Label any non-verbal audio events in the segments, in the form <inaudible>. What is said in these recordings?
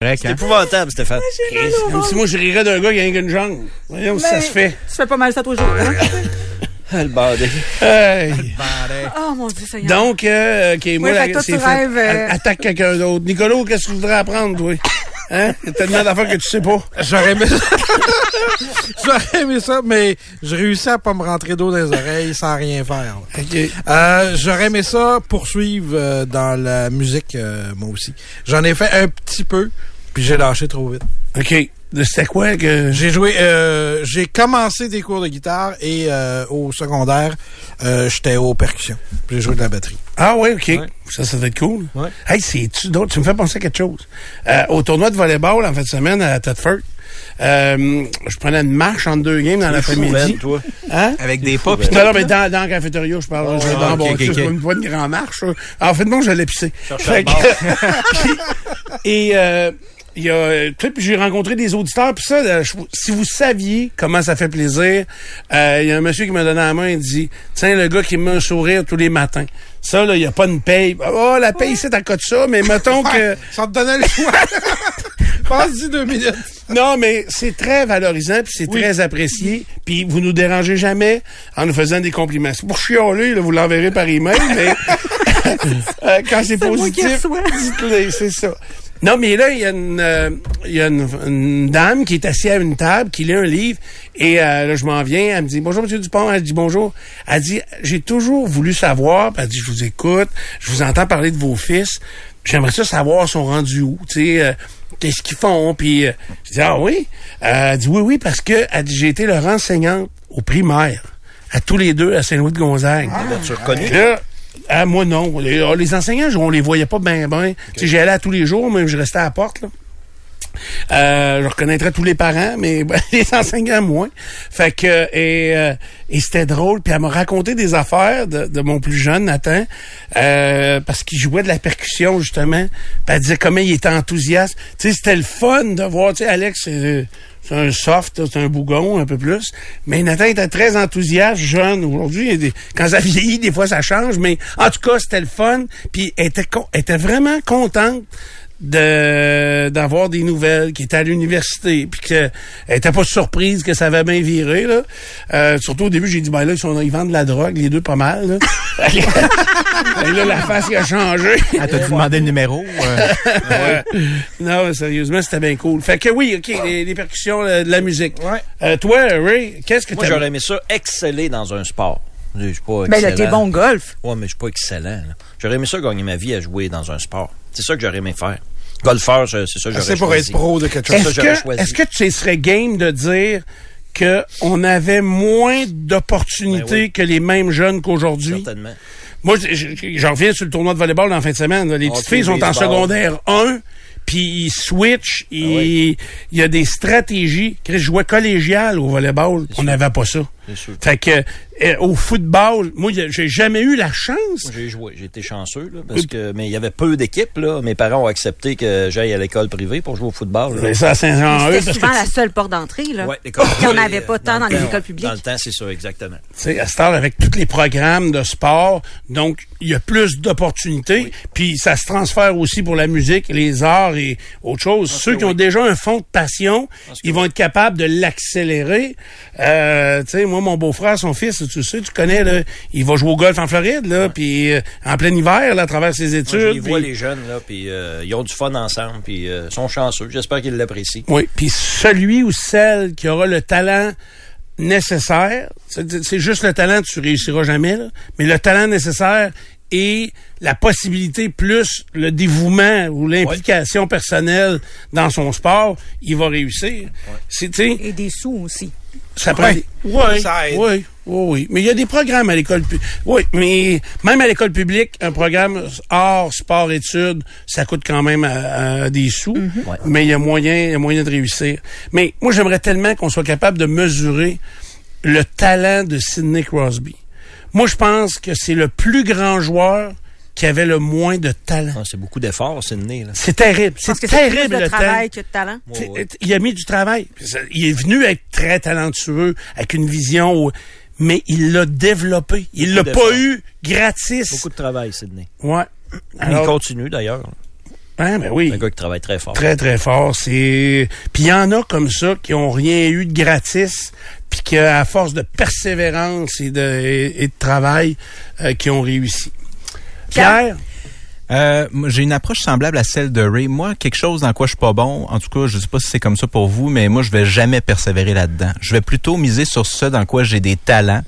C'est hein? épouvantable, Stéphane. Comme si moi, je rirais d'un gars qui a une jambe. Voyons si ça se fait. Tu fais pas mal ça toujours. Hein? Ah, le bandé. Hey. oh mon Dieu, Seigneur. Donc, euh, OK, moi, fait la- c'est tu fait. rêves, euh, Attaque quelqu'un d'autre. Nicolas, qu'est-ce que tu voudrais apprendre, toi? Hein? Il y a tellement d'affaires que tu sais pas. J'aurais aimé ça. <laughs> J'aurais aimé ça, mais je réussis à pas me rentrer d'eau dans les oreilles sans rien faire. là. OK. Euh, J'aurais aimé ça poursuivre euh, dans la musique, euh, moi aussi. J'en ai fait un petit peu, puis j'ai lâché trop vite. OK. C'était quoi que... J'ai joué, euh, j'ai commencé des cours de guitare et euh, au secondaire, euh, j'étais aux percussions. J'ai joué de la batterie. Ah ouais, OK. Ouais. Ça, ça doit être cool. Ouais. Hey, c'est-tu d'autres? Tu me fais penser à quelque chose. Euh, au tournoi de volleyball, en fin de semaine, à Thetford, euh, je prenais une marche entre deux games dans l'après-midi. Hein? Avec des pas, Non, non, mais dans, dans la cafétéria, je parle. je vais dans ok, bon, ok, c'est ok. pas une, grande marche. En fait, non, je l'ai pissé. Cherche Fait que- <laughs> Et euh, il y a, euh, tu sais, puis j'ai rencontré des auditeurs, puis ça, euh, je- si vous saviez comment ça fait plaisir, euh, il y a un monsieur qui m'a donné la main, il dit, tiens, le gars qui me met un sourire tous les matins. Ça, là, il n'y a pas une paye. Oh, la paye, c'est à côté de ça, mais mettons que... Ça te donnait le choix. <laughs> Passe-y deux minutes. Non, mais c'est très valorisant, puis c'est très apprécié, puis vous nous dérangez jamais en nous faisant des compliments. C'est pour chialer, là, vous l'enverrez par email, mais <laughs> euh, quand c'est positif, dites-le, c'est ça. Non, mais là, il y a une, euh, il y a une, une dame qui est assise à une table, qui lit un livre, et euh, là, je m'en viens, elle me dit, bonjour, monsieur Dupont, elle dit bonjour. Elle dit, j'ai toujours voulu savoir, elle dit, je vous écoute, je vous entends parler de vos fils, j'aimerais ça savoir, ils sont rendus où, tu sais, euh, qu'est-ce qu'ils font, puis euh, je dis, ah oui? Euh, elle dit, oui, oui, parce que, elle dit, j'ai été leur enseignante au primaire, à tous les deux, à Saint-Louis-de-Gonzague. L'as-tu reconnu? Puis Là, ah, moi, non. Les, ah, les enseignants, on les voyait pas bien, bien. Tu sais, J'y allais à tous les jours, même je restais à la porte, là. Euh, je reconnaîtrais tous les parents, mais <laughs> ben, les enseignants moins. Fait que et, euh, et c'était drôle. Puis elle m'a raconté des affaires de, de mon plus jeune Nathan, euh, parce qu'il jouait de la percussion justement. Puis elle disait comment il était enthousiaste. Tu sais, c'était le fun de voir. Tu sais, Alex, c'est un soft, c'est un bougon un peu plus. Mais Nathan était très enthousiaste, jeune. Aujourd'hui, quand ça vieillit, des fois ça change. Mais en tout cas, c'était le fun. Puis était, elle était vraiment contente de d'avoir des nouvelles qui était à l'université puis que elle était pas surprise que ça avait bien viré là Euh, surtout au début j'ai dit ben là ils, sont, ils vendent de la drogue les deux pas mal là, <laughs> Et là la face qui a changé Ah, t'as-tu demandé le numéro? euh? <laughs> Euh, non sérieusement c'était bien cool fait que oui ok les, les percussions euh, de la musique Ouais. Euh, toi Ray qu'est-ce que Moi, tu j'aurais aimé ça exceller dans un sport. Je suis pas Ben là, excellent. t'es bon au golf. Ouais, mais je suis pas excellent. là. J'aurais aimé ça gagner ma vie à jouer dans un sport. C'est ça que j'aurais aimé faire. Golfeur, c'est ça que j'aurais C'est pour choisi. être pro de quelque chose. est-ce j'aurais que choisi. est-ce que tu serais game de dire que on avait moins d'opportunités Ben oui. que les mêmes jeunes qu'aujourd'hui? Certainement. Moi, j'en reviens sur le tournoi de volleyball dans la fin de semaine. Les petites Hockey, filles sont en secondaire 1, puis ils switchent. Ah Il y a des stratégies. Chris, je jouais collégial au volleyball. On n'avait pas ça. C'est sûr. Fait que euh, au football, moi, j'ai jamais eu la chance. Moi, J'ai joué, j'ai été chanceux, là, parce que, mais il y avait peu d'équipes, là. Mes parents ont accepté que j'aille à l'école privée pour jouer au football. là. Mais ça parce souvent que la seule porte d'entrée, là. Ouais, l'école Parce qu'il n'y en privée, avait pas euh, tant dans le les écoles publiques. Dans le temps, c'est ça, exactement. tu sais, à cette heure, avec tous les programmes de sport, donc il y a plus d'opportunités. Puis ça se transfère aussi pour la musique, les arts et autre chose. Ceux qui ont déjà un fond de passion, ils vont être capables de l'accélérer. Euh, tu sais, moi, mon beau-frère, son fils, tu sais, tu connais, là, il va jouer au golf en Floride, là, puis euh, en plein hiver, là, à travers ses Moi, études. je les vois, puis- les jeunes, là, puis euh, ils ont du fun ensemble, puis euh, sont chanceux. J'espère qu'ils l'apprécient. Oui, puis celui ou celle qui aura le talent nécessaire, c'est juste le talent, tu réussiras jamais, là, mais le talent nécessaire et la possibilité plus le dévouement ou l'implication personnelle dans son sport, il va réussir. C'est, Et des sous aussi. Ça prend Oui, Ça aide. oui, oui, oui. Mais il y a des programmes à l'école publique. Oui, mais même à l'école publique, un programme hors sport études, ça coûte quand même à- à des sous. Ouais. Mais il y a moyen, il y a moyen de réussir. Mais moi, j'aimerais tellement qu'on soit capable de mesurer le talent de Sidney Crosby. Moi, je pense que c'est le plus grand joueur qui avait le moins de talent. Ah, c'est beaucoup d'efforts, Sydney. Là. C'est terrible. C'est c'est plus terrible de le travail talent. que de talent. Ouais, T'sais, ouais. Il a mis du travail. Il est venu être très talentueux, avec une vision, où- mais il l'a développé. Il l'a pas eu gratis. Beaucoup de travail, Sydney. Ouais. il continue, d'ailleurs. Hein, ben oui. Un gars qui travaille très fort. Très, très fort. C'est. Puis il y en a comme ça qui ont rien eu de gratis, puis qu'à force de persévérance et de, et, et de travail, euh, qui ont réussi. Pierre? Euh, j'ai une approche semblable à celle de Ray. Moi, quelque chose dans quoi je suis pas bon, en tout cas, je sais pas si c'est comme ça pour vous, mais moi, je vais jamais persévérer là-dedans. Je vais plutôt miser sur ce dans quoi j'ai des talents.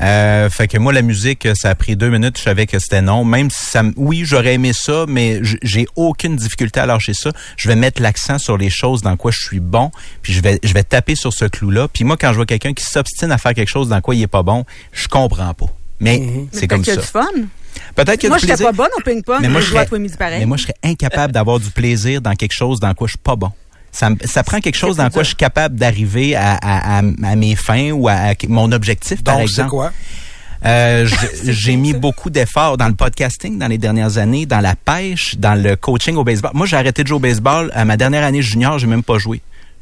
Euh, fait que moi, la musique, ça a pris deux minutes, je savais que c'était non. Même si ça, oui, j'aurais aimé ça, mais j'ai aucune difficulté à lâcher ça. Je vais mettre l'accent sur les choses dans quoi je suis bon, puis je vais, je vais taper sur ce clou-là. Puis moi, quand je vois quelqu'un qui s'obstine à faire quelque chose dans quoi il est pas bon, je comprends pas. Mais c'est Mais comme ça. du fun. Peut-être que Moi, j'étais plaisir. pas bonne au ping-pong, Mais mais moi, je je joue à serais- midi pareil. Mais moi, je serais incapable d'avoir du plaisir dans quelque chose dans quoi je suis pas bon. Ça, ça prend quelque chose dans quoi je suis capable d'arriver à, à, à, à mes fins ou à, à mon objectif, par Donc, c'est exemple. quoi? Euh, <laughs> j'ai mis beaucoup d'efforts dans le podcasting dans les dernières années, dans la pêche, dans le coaching au baseball. Moi, j'ai arrêté de jouer au baseball à ma dernière année junior, j'ai même pas joué.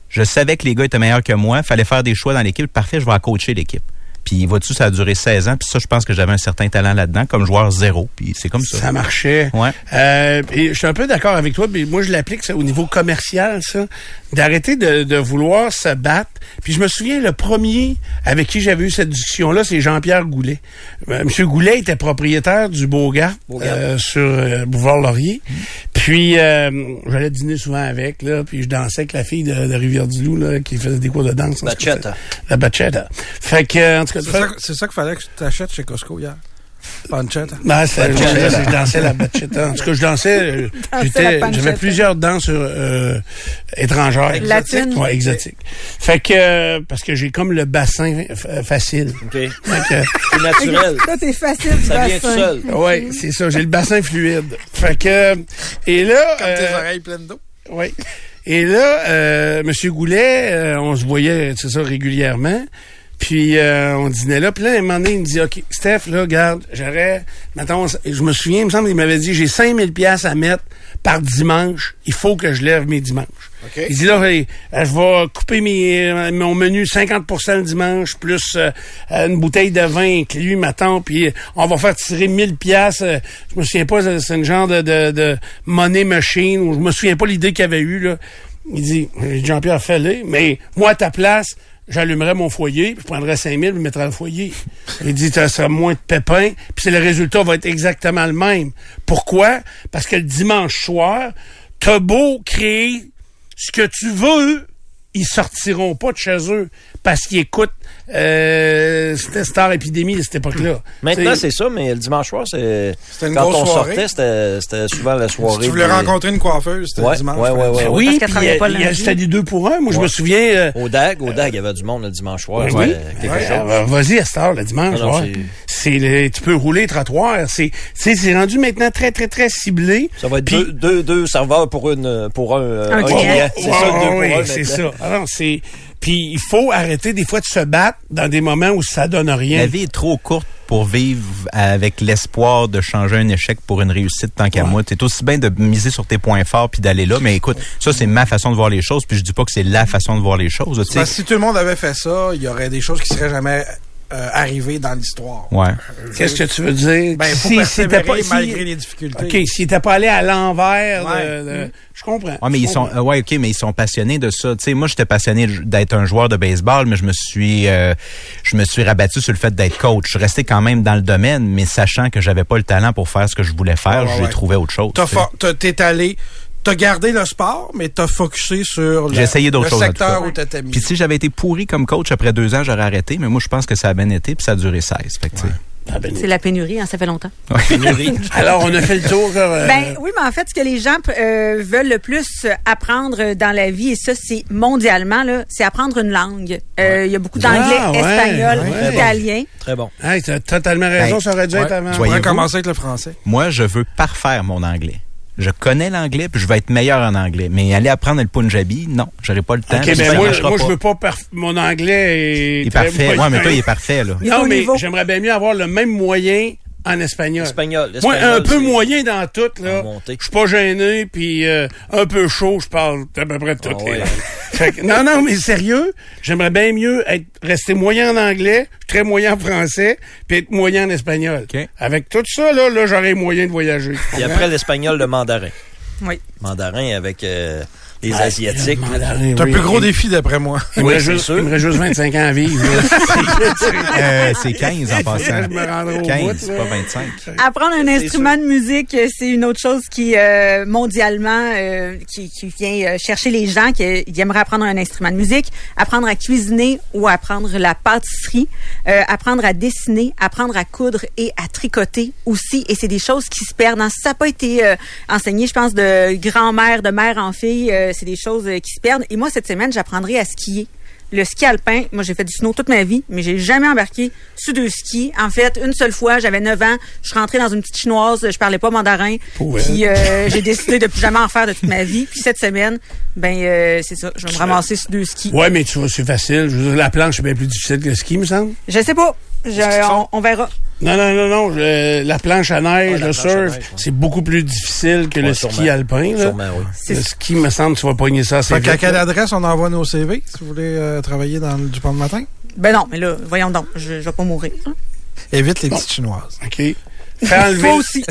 Je savais que les gars étaient meilleurs que moi, fallait faire des choix dans l'équipe. Parfait, je vais coacher l'équipe. Puis vois-tu, ça a duré 16 ans, puis ça, je pense que j'avais un certain talent là-dedans, comme joueur zéro, puis c'est comme ça. Ça marchait. Ouais. Euh, et je suis un peu d'accord avec toi, mais moi je l'applique ça au niveau commercial, ça, d'arrêter de, de vouloir se battre. Puis je me souviens, le premier avec qui j'avais eu cette discussion-là, c'est Jean-Pierre Goulet. Monsieur Goulet était propriétaire du Beaugard Beaugard. euh, sur euh, Boulevard Laurier. Puis euh, j'allais dîner souvent avec, là, puis je dansais avec la fille de, de Rivière-du-Loup, là, qui faisait des cours de danse. Bachata. c'est- La bachata. Fait que, en tout C'est ça, c'est ça qu'il fallait que tu t'achètes chez Costco hier. Pancetta. <laughs> Non, Bachata. je, je dansais la bachata. En tout cas, je dansais. euh, <laughs> j'étais-. J'avais plusieurs danses euh, étrangères. Latine. Ouais, exotiques. Fait que, euh, parce que j'ai comme le bassin fa- facile. OK. Fait que, C'est naturel. Là, t'es facile, Ça vient tout seul. ouais, c'est ça. J'ai le bassin fluide. Fait que, et là, Comme tes euh, oreilles pleines d'eau. oui. Et là, euh, Monsieur Goulet, euh, on se voyait, c'est ça, régulièrement. Puis euh, on dînait là. Puis là, à un moment donné, il me dit, OK, Steph, là, regarde, j'aurais... Mettons, je me souviens, il me semble qu'il m'avait dit, j'ai 5000 pièces à mettre par dimanche. Il faut que je lève mes dimanches. Il dit là, hey, euh, je vais couper mes, euh, mon menu 50% le dimanche, plus euh, une bouteille de vin inclus, maintenant, puis on va faire tirer 1000 pièces. je me souviens pas, c'est- une genre de, de, de money machine, ou je me souviens pas l'idée qu'il avait eu là. Il dit, Jean-Pierre, fais-le, mais moi, à ta place, j'allumerais mon foyer, puis je prendrais 5000 puis je mettrais le foyer. Il dit, ça sera moins de pépins, puis le résultat va être exactement le même. Pourquoi? Parce que le dimanche soir, t'as beau créer ce que tu veux, ils sortiront pas de chez eux parce qu'ils écoutent euh, c'était Star Epidémie à cette époque-là. Maintenant, c'est ça, mais le dimanche soir, c'est. C'était une Quand grosse on soirée. sortait, c'était souvent la Si soirée. tu voulais des- rencontrer une coiffeuse, c'était Ouais, le dimanche. ouais, ouais, ouais. oui, Parce puis il y c'était des deux pour un. Moi, je me souviens. euh, Au DAG, au DAG, il y avait du monde le dimanche soir. Oui. C'était quelque Ouais, chose. euh, Vas-y à cette heure, le dimanche. Ah non, ouais. c'est le, tu peux rouler trottoir. C'est, rendu maintenant très, très, très ciblé. Ça va être Puis- deux, deux, deux serveurs pour une pour un, Un client. C'est ça, deux pour un. c'est ça. Alors, c'est, puis il faut arrêter des fois de se battre dans des moments où ça donne rien. La vie est trop courte pour vivre avec l'espoir de changer un échec pour une réussite tant qu'à Ouais. moi. C'est aussi bien de miser sur tes points forts puis d'aller là. Mais écoute, ça, c'est ma façon de voir les choses. Puis je dis pas que c'est la façon de voir les choses. Parce que si tout le monde avait fait ça, il y aurait des choses qui seraient jamais euh, arrivées dans l'histoire. Ouais. Qu'est-ce que tu veux dire? Ben, il faut Si- si pas- si- malgré les difficultés. OK, s'il n'était pas allé à l'envers, Ouais. de- je comprends. Ouais, mais ils sont, comprends. euh, ouais, ok, mais ils sont passionnés de ça. Tu sais, moi, j'étais passionné d'être un joueur de baseball, mais je me suis, euh, je me suis rabattu sur le fait d'être coach. Je suis resté quand même dans le domaine, mais sachant que j'avais pas le talent pour faire ce que je voulais faire, j'ai ouais. trouvé autre chose. T'es allé, t'as gardé le sport, mais t'as focusé sur le, essayé choses, secteur où t'étais mis. Puis si j'avais été pourri comme coach après deux ans, j'aurais arrêté. Mais moi, je pense que ça a bien été, puis ça a duré 16. Fait que, tu sais. Ah, ben, C'est la pénurie, hein, ça fait longtemps. Pénurie. <laughs> Alors, on a fait le tour. euh, Ben oui, mais en fait, ce que les gens euh, veulent le plus apprendre dans la vie, et ça, c'est mondialement, c'est apprendre une langue. Euh, Il y a beaucoup d'anglais, Ah, ouais, espagnol, ouais. italien. Très bon. hey, t'as totalement raison, Ben, ça aurait dû Ouais. être avant. Tu commencer avec le français. Moi, je veux parfaire mon anglais. Je connais l'anglais, puis je vais être meilleur en anglais. Mais aller apprendre le punjabi, non, j'aurai pas le temps. OK, puis ben ça moi, je veux pas... perf- Mon anglais est... Il est parfait. Ouais, mais toi, il est parfait, là. Non, mais j'aimerais bien mieux avoir le même moyen en espagnol. Espagnol. Moi, un peu moyen dans tout, là. Je suis pas gêné, puis euh, un peu chaud, je parle à peu près de toutes Ah les ouais. langues. Fait que- non, non, mais sérieux, j'aimerais bien mieux être rester moyen en anglais, très moyen en français, puis être moyen en espagnol. OK. Avec tout ça, là, là j'aurais moyen de voyager. Et après l'espagnol, le mandarin. Oui. Mandarin avec euh, les Ah, Asiatiques. C'est un oui. plus gros défi, d'après moi. Il Oui, c'est juste, sûr. il me reste juste 25 ans à vivre. <laughs> Euh, c'est 15 en passant. <laughs> Je me rendrai au 15, bout, c'est pas 25. Apprendre un instrument de musique, euh, c'est une autre chose qui, euh, mondialement, euh, qui, qui vient euh, chercher les gens qui, qui aimeraient apprendre un instrument de musique. Apprendre à cuisiner ou apprendre la pâtisserie. Euh, apprendre à dessiner, apprendre à coudre et à tricoter aussi. Et c'est des choses qui se perdent. hein. Ça n'a pas été euh, enseigné, je pense, de grand-mère, de mère en fille. C'est des choses euh, qui se perdent. Et moi, cette semaine, j'apprendrai à skier. Le ski alpin, moi j'ai fait du snow toute ma vie, mais j'ai jamais embarqué sur deux skis. En fait, une seule fois, j'avais 9 ans, je suis rentrée dans une petite chinoise, je parlais pas mandarin, puis euh, j'ai décidé de plus jamais en faire de toute ma vie. Puis cette semaine, ben euh, c'est ça, je vais me ramasser sur deux skis. Ouais, mais tu vois, c'est facile. Je veux dire, la planche est bien plus difficile que le ski, me semble. Je sais pas, Je- on, on verra. Non, non, non, non. je- la planche à neige, Ah, le à surf, neige, ouais. c'est beaucoup plus difficile que Ouais, le sûrement. ski alpin. Là. Sûrement, oui. C'est Le ski, me semble, tu vas pogner ça assez Fait vite. quelle adresse on envoie nos CV si vous voulez euh, travailler dans le Dupont de matin? Ben non, mais là, voyons donc, je, je vais pas mourir. Évite les petites chinoises. OK. Toi aussi.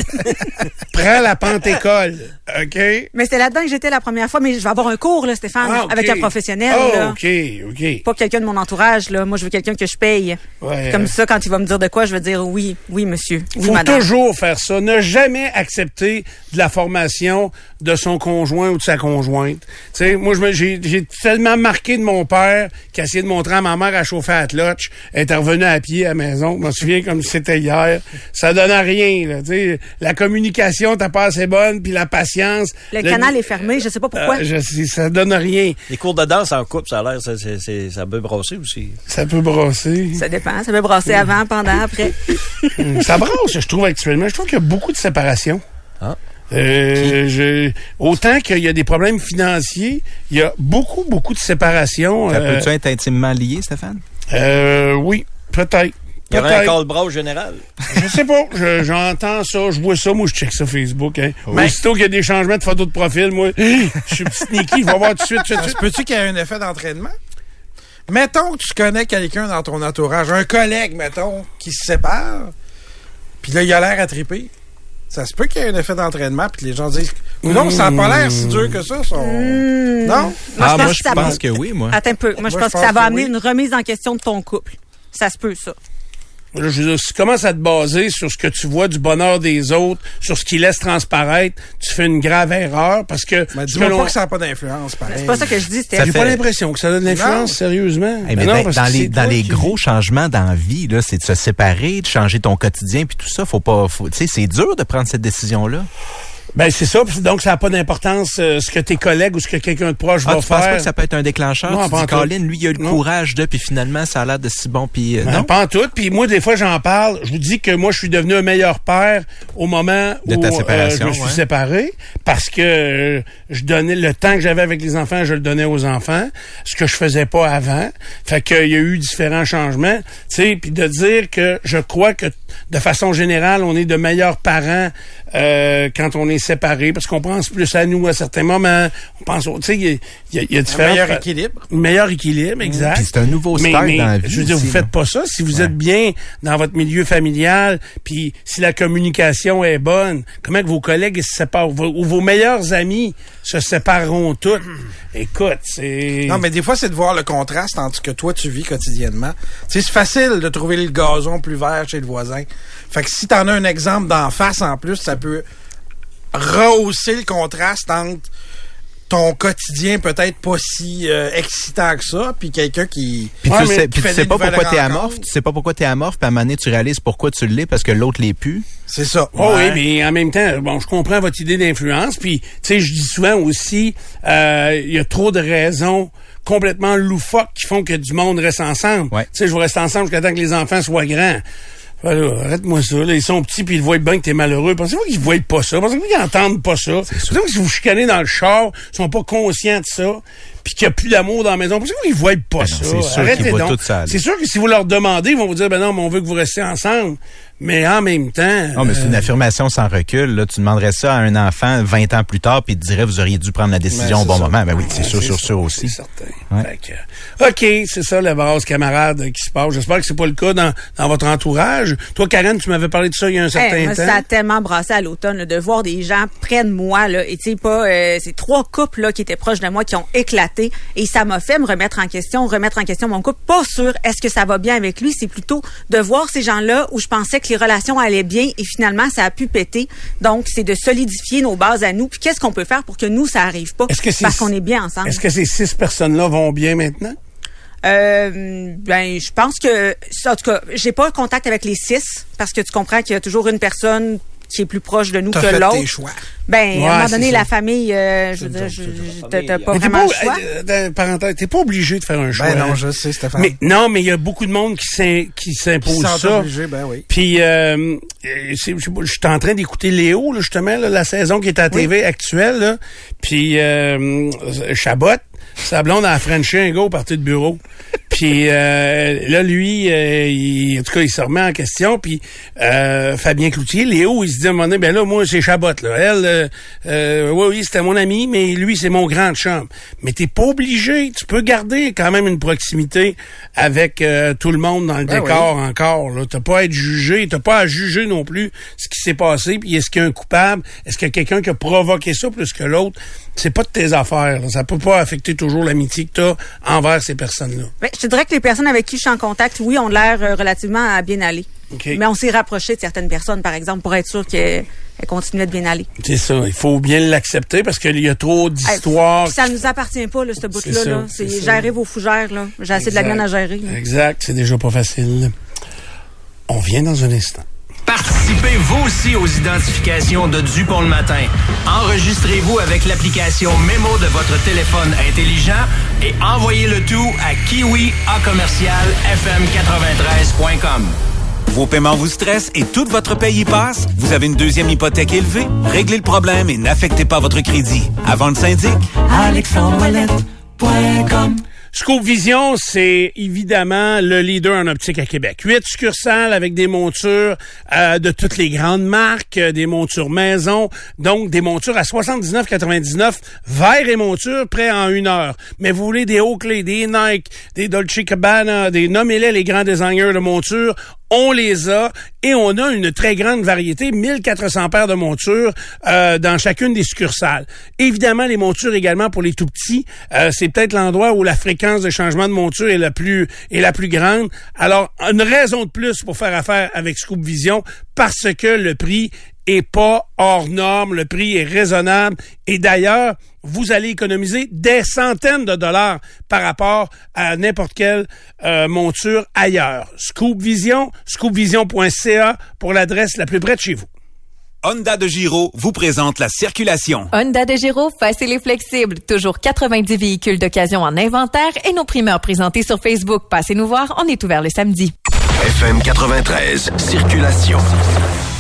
<laughs> Prends la pente école. OK? mais c'est là-dedans que j'étais la première fois, mais je vais avoir un cours, là, Stéphane, Ah, avec un professionnel. Oh, là. OK, OK. Pas quelqu'un de mon entourage, là. Moi, je veux quelqu'un que je paye. Ouais. Comme ça, quand il va me dire de quoi, je vais dire oui, oui, monsieur. Oui, faut madame. toujours faire ça. Ne jamais accepter de la formation de son conjoint ou de sa conjointe. Tu sais, moi, je me- j'ai j'ai tellement marqué de mon père qui a essayé de montrer à ma mère à chauffer à Tlotch. Elle est revenue à pied à la maison. Je me souviens comme si c'était hier. Ça donne à rien, là. Tu sais, la communication, t'as pas assez bonne, puis la patience. Le canal est fermé, je sais pas pourquoi. Euh, je sais, ça donne rien. Les cours de danse en couple, ça a l'air, ça, c'est- c'est- ça peut brasser aussi. Ça peut brasser. Ça dépend. Ça peut brasser avant, pendant, après. <laughs> Ça brasse, je trouve, actuellement. Je trouve qu'il y a beaucoup de séparation. Ah. Euh, je, autant qu'il y a des problèmes financiers, il y a beaucoup, beaucoup de séparation. Ça euh, peut-tu être intimement lié, Stéphane? euh, oui, peut-être. Il y avait un Peut-être. call-bras général. Je sais pas. Je- J'entends ça, je vois ça, moi je check ça Facebook. Hein. Mais- Aussitôt qu'il y a des changements de photos de profil, moi, <gasps> je suis petit sneaky, je vais voir tout de suite, tout de suite. peut-tu qu'il y ait un effet d'entraînement? Mettons que tu connais quelqu'un dans ton entourage, un collègue, mettons, qui se sépare, puis là, il a l'air à triper. Ça se peut qu'il y ait un effet d'entraînement, puis que les gens disent Non, ça n'a pas l'air si dur que ça. son- Hmm. Non? Moi, ah, je moi, pense je que ça pense va- que oui, moi. Attends un peu. Moi, je Moi, pense je que ça va que amener oui. une remise en question de ton couple. Ça se peut, ça. Je veux dire, si tu commences à te baser sur ce que tu vois du bonheur des autres, sur ce qu'ils laissent transparaître, tu fais une grave erreur parce que... Mais ce dis-moi que l'on- pas que ça n'a pas d'influence, pareil. C'est pas ça que je dis. J'ai fait- pas l'impression que ça donne l'influence, sérieusement. Eh, mais Ben non, dans, parce dans que les, dans les qui- gros changements dans la vie, là, c'est de se séparer, de changer ton quotidien, puis tout ça, faut pas, faut, tu sais, c'est dur de prendre cette décision-là. Ben c'est ça, donc ça n'a pas d'importance euh, ce que tes collègues ou ce que quelqu'un de proche Ah, va tu penses faire. pas que ça peut être un déclencheur? Non, tu dis. Colin, lui, il a eu le Non. courage de, puis finalement, ça a l'air de si bon, puis euh, Ben, non? Pas en tout. Puis moi, des fois, j'en parle. Je vous dis que moi, je suis devenu un meilleur père au moment De où ta euh, séparation, je me suis ouais. séparé parce que euh, je donnais le temps que j'avais avec les enfants, je le donnais aux enfants, ce que je faisais pas avant. Fait qu'il y a eu différents changements. Tu sais, puis de dire que je crois que de façon générale, on est de meilleurs parents euh, quand on est séparés parce qu'on pense plus à nous à certains moments. On pense, au- tu sais, il y a, il y a- il y a Un différents meilleur équilibre. meilleur équilibre, exact. C'est un nouveau mais, dans la vie je veux dire, aussi, vous faites pas ça. Si vous Ouais. êtes bien dans votre milieu familial, puis si la communication est bonne, comment que vos collègues se séparent vos- ou vos meilleurs amis se sépareront tous. Écoute, c'est Non, mais des fois, c'est de voir le contraste entre ce que toi, tu vis quotidiennement. Tu sais, c'est facile de trouver le gazon plus vert chez le voisin. Fait que si t'en as un exemple d'en face, en plus, ça peut rehausser le contraste entre ton quotidien peut-être pas si euh, excitant que ça, puis quelqu'un qui... Puis tu mais sais, qui puis tu sais pas pourquoi t'es amorphe, tu sais pas pourquoi t'es amorphe, puis à un moment donné, tu réalises pourquoi tu l'es, parce que l'autre l'est plus. C'est ça. Oh Ouais. oui, mais en même temps, bon, je comprends votre idée d'influence. Puis, tu sais, je dis souvent aussi, euh, il y a trop de raisons complètement loufoques qui font que du monde reste ensemble. Ouais. Tu sais, je vais rester ensemble jusqu'à temps que les enfants soient grands. Voilà, arrête-moi ça. Là, ils sont petits puis ils voient bien que t'es malheureux. Pensez-vous qu'ils voient pas ça? Pensez-vous qu'ils entendent pas ça? Pensez-vous que si vous chicanez dans le char, ils sont pas conscients de ça? Puis qu'il n'y a plus d'amour dans la maison? Pensez-vous qu'ils voient pas Ben ça? c'est sûr qu'ils voient tout ça. C'est sûr que si vous leur demandez, ils vont vous dire, ben non, mais on veut que vous restiez ensemble. Mais en même temps... Oh, mais c'est une euh, affirmation sans recul. Là. Tu demanderais ça à un enfant 20 ans plus tard, puis il te dirait, vous auriez dû prendre la décision Ben, au bon c'est ça. moment. Ben oui, c'est sûr, sûr, ça, sûr aussi. C'est certain. Ouais. Fait que, OK, c'est ça la base camarade euh, qui se passe. J'espère que c'est pas le cas dans, dans votre entourage. Toi, Karen, tu m'avais parlé de ça il y a un certain Hey, moi, temps. ça a tellement brassé à l'automne là, de voir des gens près de moi là, et tu sais pas euh, c'est trois couples là qui étaient proches de moi qui ont éclaté et ça m'a fait me remettre en question, remettre en question mon couple. Pas sûr est-ce que ça va bien avec lui, c'est plutôt de voir ces gens-là où je pensais que les relations allaient bien et finalement ça a pu péter. Donc c'est de solidifier nos bases à nous. Puis qu'est-ce qu'on peut faire pour que nous ça arrive pas? Que parce qu'on est bien ensemble. Est-ce que ces six personnes-là vont bien maintenant? Euh, ben, je pense que, en tout cas, j'ai pas contact avec les six parce que tu comprends qu'il y a toujours une personne qui est plus proche de nous que l'autre. tes choix. Ben, Ouais, à un moment donné, ça. la famille, euh, je veux dire, t'as pas Mais t'es vraiment le pas, choix? euh, parenthèse, t'es pas obligé de faire un choix. Ben non, hein. je sais, Stéphane. Mais non, mais il y a beaucoup de monde qui s'im- qui Ils s'impose ça. obligés, ben oui. Puis, euh, euh, je suis en train d'écouter Léo, là, justement, là, la saison qui est à la TV actuelle. Là. Puis, euh, Chabot, sa blonde a Frenché un gars au parti de bureau. Puis euh, là, lui, euh, il, en tout cas, il se remet en question. Puis euh, Fabien Cloutier, Léo, il se dit à un moment donné, ben là, moi, c'est Chabot. Là. Elle, euh, euh, oui, oui, c'était mon ami, mais lui, c'est mon grand chum. Mais t'es pas obligé. Tu peux garder quand même une proximité avec euh, tout le monde dans le Ben décor encore. Là. T'as pas à être jugé. T'as pas à juger non plus ce qui s'est passé. Puis est-ce qu'il y a un coupable? Est-ce qu'il y a quelqu'un qui a provoqué ça plus que l'autre? C'est pas de tes affaires. Là. Ça peut pas affecter toujours l'amitié que t'as envers ces personnes-là. Ben, je te dirais que les personnes avec qui je suis en contact, oui, ont l'air euh, relativement à bien aller. Mais on s'est rapproché de certaines personnes, par exemple, pour être sûr qu'elles elles continuaient de bien aller. C'est ça. Il faut bien l'accepter parce qu'il y a trop d'histoires. ça nous appartient pas, là, ce bout-là. c'est gérer vos fougères, là. J'ai assez de la mienne à gérer. là. Exact. C'est déjà pas facile. On vient dans un instant. Participez vous aussi aux identifications de Dupont le matin. Enregistrez-vous avec l'application Mémo de votre téléphone intelligent et envoyez le tout à kiwi à commercial fm93.com. Vos paiements vous stressent et toute votre paye y passe? Vous avez une deuxième hypothèque élevée? Réglez le problème et n'affectez pas votre crédit. Avant le syndic, alexandrewallet.com. Scoop Vision, c'est évidemment le leader en optique à Québec. Huit succursales avec des montures euh, de toutes les grandes marques, euh, des montures maison, donc des montures à 79,99 verres et montures prêts en une heure. Mais vous voulez des Oakley, des Nike, des Dolce Gabbana, des nommez-les les grands designers de montures, on les a et on a une très grande variété, 1400 paires de montures euh, dans chacune des succursales. Évidemment, les montures également pour les tout petits, euh, c'est peut-être l'endroit où la fréquence de changement de monture est la plus est la plus grande. Alors, une raison de plus pour faire affaire avec Scoop Vision parce que le prix est pas hors norme, le prix est raisonnable et d'ailleurs, vous allez économiser des centaines de dollars par rapport à n'importe quelle euh, monture ailleurs. Scoop Vision, scoopvision.ca pour l'adresse la plus près de chez vous. Honda de Giro vous présente la circulation. Honda de Giro, facile et flexible. Toujours 90 véhicules d'occasion en inventaire et nos primeurs présentés sur Facebook. Passez nous voir, on est ouvert le samedi. FM 93, circulation.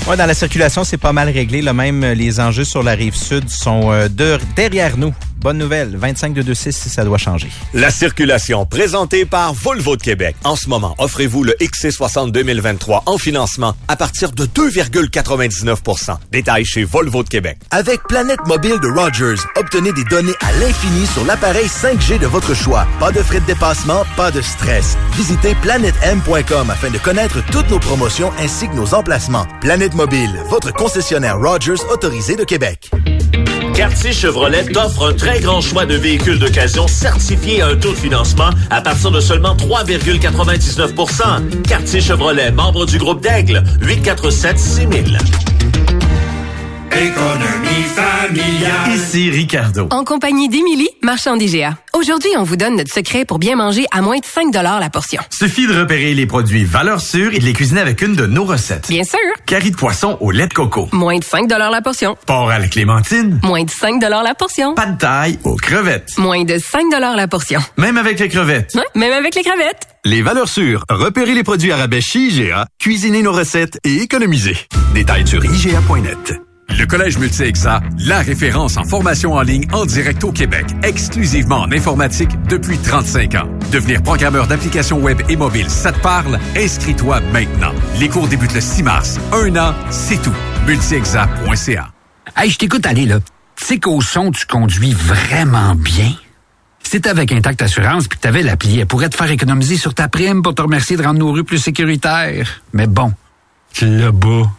Ouais, dans la circulation, c'est pas mal réglé. Là, même euh, les enjeux sur la rive sud sont euh, de- derrière nous. Bonne nouvelle, 25 de 26 si ça doit changer. La circulation présentée par Volvo de Québec. En ce moment, offrez-vous le XC60 2023 en financement à partir de 2,99% Détails chez Volvo de Québec. Avec Planète Mobile de Rogers, obtenez des données à l'infini sur l'appareil 5G de votre choix. Pas de frais de dépassement, pas de stress. Visitez planetm.com afin de connaître toutes nos promotions ainsi que nos emplacements. Planète Mobile, votre concessionnaire Rogers autorisé de Québec. Quartier Chevrolet t'offre un très grand choix de véhicules d'occasion certifiés à un taux de financement à partir de seulement 3,99% Quartier Chevrolet, membre du groupe d'Aigle, 847 6000. Économie familiale. Ici Ricardo. En compagnie d'Émilie, marchand d'IGA. Aujourd'hui, on vous donne notre secret pour bien manger à moins de 5 la portion. Suffit de repérer les produits valeurs sûres et de les cuisiner avec une de nos recettes. Bien sûr, Carré de poisson au lait de coco. moins de 5 la portion. Porc à la clémentine. Moins de 5 la portion. Pas de taille aux crevettes. Moins de 5 la portion. Même avec les crevettes. Hein? Même avec les crevettes. Les valeurs sûres. Repérez les produits à rabais chez IGA, cuisinez nos recettes et économisez. Détails sur IGA.net. Le Collège Multi-Exa, la référence en formation en ligne en direct au Québec, exclusivement en informatique depuis 35 ans. Devenir programmeur d'applications web et mobile, ça te parle? Inscris-toi maintenant. Les cours débutent le 6 mars. Un an, c'est tout. Multiexa.ca. Hey, je t'écoute aller, là. Tu sais qu'au son, tu conduis vraiment bien? Si t'étais avec Intact Assurance puis que t'avais l'appli, elle pourrait te faire économiser sur ta prime pour te remercier de rendre nos rues plus sécuritaires. Mais bon, tu bas.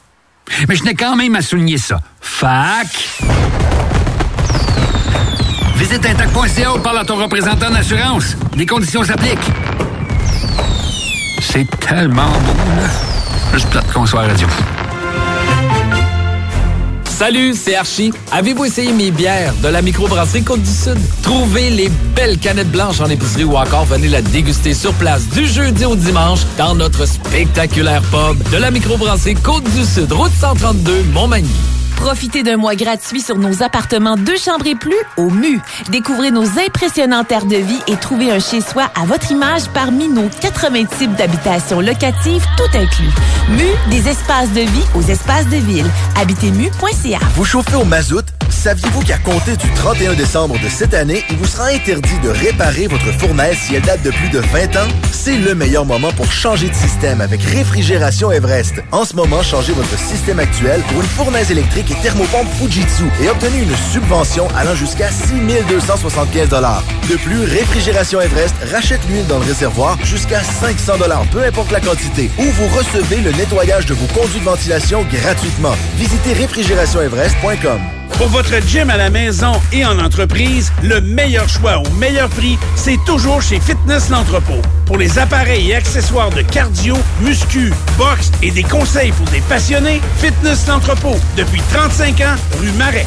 Mais je n'ai quand même à souligner ça. Fac. Visite intact.ca ou parle à ton représentant d'assurance. Les conditions s'appliquent. C'est tellement beau, là. Juste plate qu'on soit radio. Salut, c'est Archie. Avez-vous essayé mes bières de la microbrasserie Côte-du-Sud? Trouvez les belles canettes blanches en épicerie ou encore venez la déguster sur place du jeudi au dimanche dans notre spectaculaire pub de la microbrasserie Côte-du-Sud, route 132, Montmagny. Profitez d'un mois gratuit sur nos appartements deux chambres et plus au MU. Découvrez nos impressionnantes aires de vie et trouvez un chez-soi à votre image parmi nos 80 types d'habitations locatives, tout inclus. MU, des espaces de vie aux espaces de ville. Habitemu.ca. Vous chauffez au mazout? Saviez-vous qu'à compter du 31 décembre de cette année, il vous sera interdit de réparer votre fournaise si elle date de plus de 20 ans? C'est le meilleur moment pour changer de système avec Réfrigération Everest. En ce moment, changez votre système actuel pour une fournaise électrique et thermopompe Fujitsu et obtenez une subvention allant jusqu'à 6 275 De plus, Réfrigération Everest rachète l'huile dans le réservoir jusqu'à 500 peu importe la quantité, ou vous recevez le nettoyage de vos conduits de ventilation gratuitement. Visitez réfrigérationeverest.com. Pour votre gym à la maison et en entreprise, le meilleur choix au meilleur prix, c'est toujours chez Fitness L'Entrepôt. Pour les appareils et accessoires de cardio, muscu, boxe et des conseils pour des passionnés, Fitness L'Entrepôt. Depuis 35 ans, rue Marais.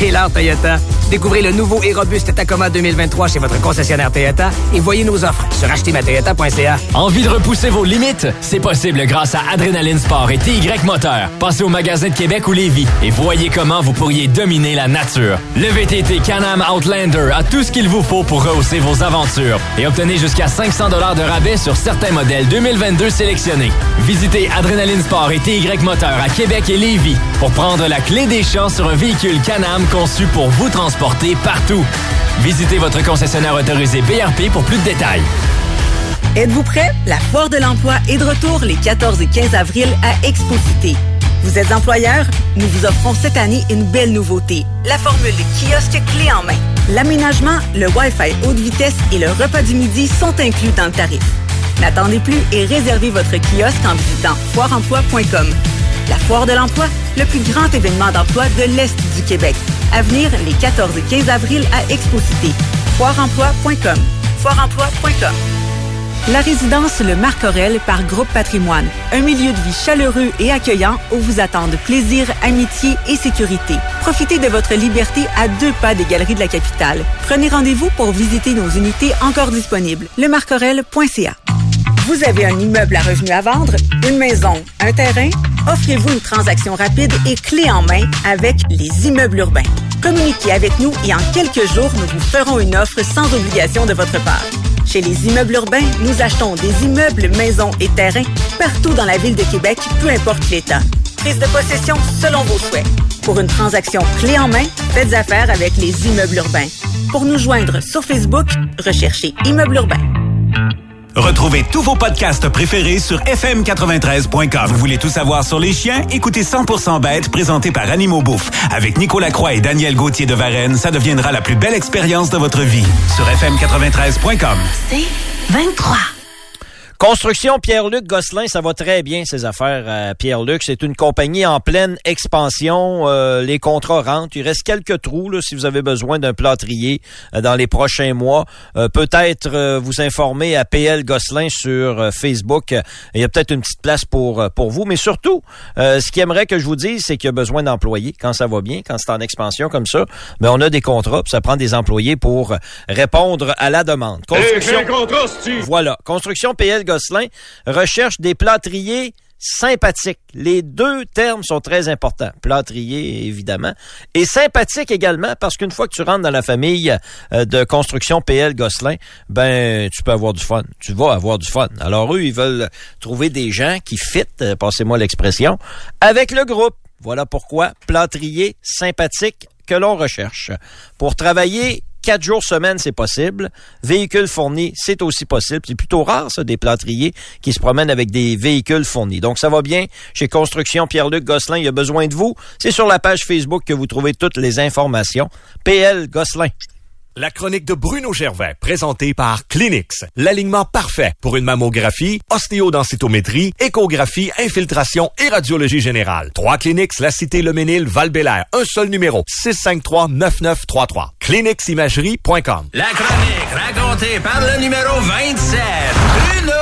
L'heure Toyota. Découvrez le nouveau et robuste Tacoma 2023 chez votre concessionnaire Toyota et voyez nos offres sur achetermatoyota.ca. Envie de repousser vos limites? C'est possible grâce à Adrenaline Sport et TY Moteur. Passez au magasin de Québec ou Lévis et voyez comment vous pourriez dominer la nature. Le VTT Can-Am Outlander a tout ce qu'il vous faut pour rehausser vos aventures et obtenez jusqu'à 500 de rabais sur certains modèles 2022 sélectionnés. Visitez Adrenaline Sport et TY Moteur à Québec et Lévis pour prendre la clé des champs sur un véhicule Can-Am conçu pour vous transporter partout. Visitez votre concessionnaire autorisé BRP pour plus de détails. Êtes-vous prêt? La Foire de l'emploi est de retour les 14 et 15 avril à Exposité. Vous êtes employeur? Nous vous offrons cette année une belle nouveauté. La formule kiosque clé en main. L'aménagement, le Wi-Fi haute vitesse et le repas du midi sont inclus dans le tarif. N'attendez plus et réservez votre kiosque en visitant foireemploi.com. La Foire de l'emploi, le plus grand événement d'emploi de l'Est du Québec. À venir les 14 et 15 avril à Exposité. Foireemploi.com. Foireemploi.com. La résidence Le Marc par Groupe Patrimoine. Un milieu de vie chaleureux et accueillant où vous attendent plaisir, amitié et sécurité. Profitez de votre liberté à deux pas des galeries de la capitale. Prenez rendez-vous pour visiter nos unités encore disponibles. Lemarcorel.ca vous avez un immeuble à revenu à vendre, une maison, un terrain? Offrez-vous une transaction rapide et clé en main avec les immeubles urbains. Communiquez avec nous et en quelques jours, nous vous ferons une offre sans obligation de votre part. Chez les immeubles urbains, nous achetons des immeubles, maisons et terrains partout dans la ville de Québec, peu importe l'État. Prise de possession selon vos souhaits. Pour une transaction clé en main, faites affaire avec les immeubles urbains. Pour nous joindre sur Facebook, recherchez Immeubles urbains. Retrouvez tous vos podcasts préférés sur fm93.com. Vous voulez tout savoir sur les chiens? Écoutez 100% bête présenté par Animaux Bouffe. Avec Nicolas Croix et Daniel Gauthier de Varennes, ça deviendra la plus belle expérience de votre vie. Sur fm93.com. C'est 23. Construction Pierre-Luc Gosselin, ça va très bien ces affaires à Pierre-Luc. C'est une compagnie en pleine expansion. Euh, les contrats rentrent. Il reste quelques trous là, si vous avez besoin d'un plâtrier euh, dans les prochains mois. Euh, peut-être euh, vous informer à PL Gosselin sur euh, Facebook. Il y a peut-être une petite place pour pour vous. Mais surtout, ce qui aimerait que je vous dise, c'est qu'il y a besoin d'employés quand ça va bien, quand c'est en expansion comme ça. Mais on a des contrats, puis ça prend des employés pour répondre à la demande. Construction, voilà. Construction PL Gosselin recherche des plâtriers sympathique. Les deux termes sont très importants. Plâtrier, évidemment. Et sympathique également, parce qu'une fois que tu rentres dans la famille euh, de construction PL Gosselin, ben, tu peux avoir du fun. Tu vas avoir du fun. Alors, eux, ils veulent trouver des gens qui fit, euh, passez-moi l'expression, avec le groupe. Voilà pourquoi plâtrier sympathique que l'on recherche. Pour travailler Quatre jours semaine, c'est possible. Véhicule fourni, c'est aussi possible. C'est plutôt rare, ça, des plâtriers qui se promènent avec des véhicules fournis. Donc, ça va bien. Chez Construction Pierre-Luc Gosselin, il y a besoin de vous. C'est sur la page Facebook que vous trouvez toutes les informations. PL Gosselin. La chronique de Bruno Gervais, présentée par Clinix. L'alignement parfait pour une mammographie, ostéodensitométrie, échographie, infiltration et radiologie générale. Trois Clinix, la cité Le Ménil, val Un seul numéro, 653-9933. Cliniximagerie.com. La chronique racontée par le numéro 27, Bruno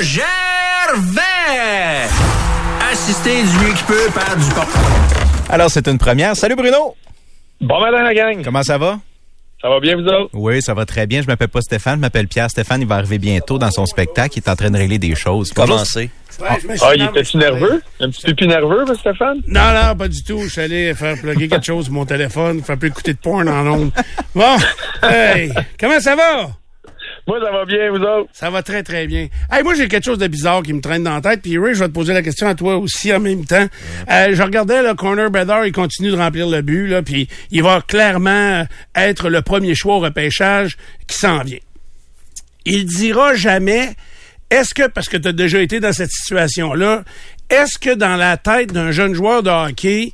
Gervais. Assisté du mieux qu'il peut par du porte Alors, c'est une première. Salut Bruno. Bon matin la gang. Comment ça va? Ça va bien, vous autres? Oui, ça va très bien. Je m'appelle pas Stéphane, je m'appelle Pierre. Stéphane, il va arriver bientôt dans son spectacle. Il est en train de régler des choses. Commencer. Ah, il était-tu nerveux? Un petit peu nerveux, Stéphane? Non, non, pas du tout. Je suis allé faire plugger quelque chose sur mon téléphone, faire plus écouter de porn en ondes. Bon, <laughs> hey, comment ça va? Moi, ça va bien, vous autres? Ça va très, très bien. Hey, moi, j'ai quelque chose de bizarre qui me traîne dans la tête. Puis, Ray, je vais te poser la question à toi aussi en même temps. Euh, je regardais, le Corner Bedard, il continue de remplir le but, là, puis il va clairement être le premier choix au repêchage qui s'en vient. Il dira jamais, est-ce que, parce que tu as déjà été dans cette situation-là, est-ce que dans la tête d'un jeune joueur de hockey,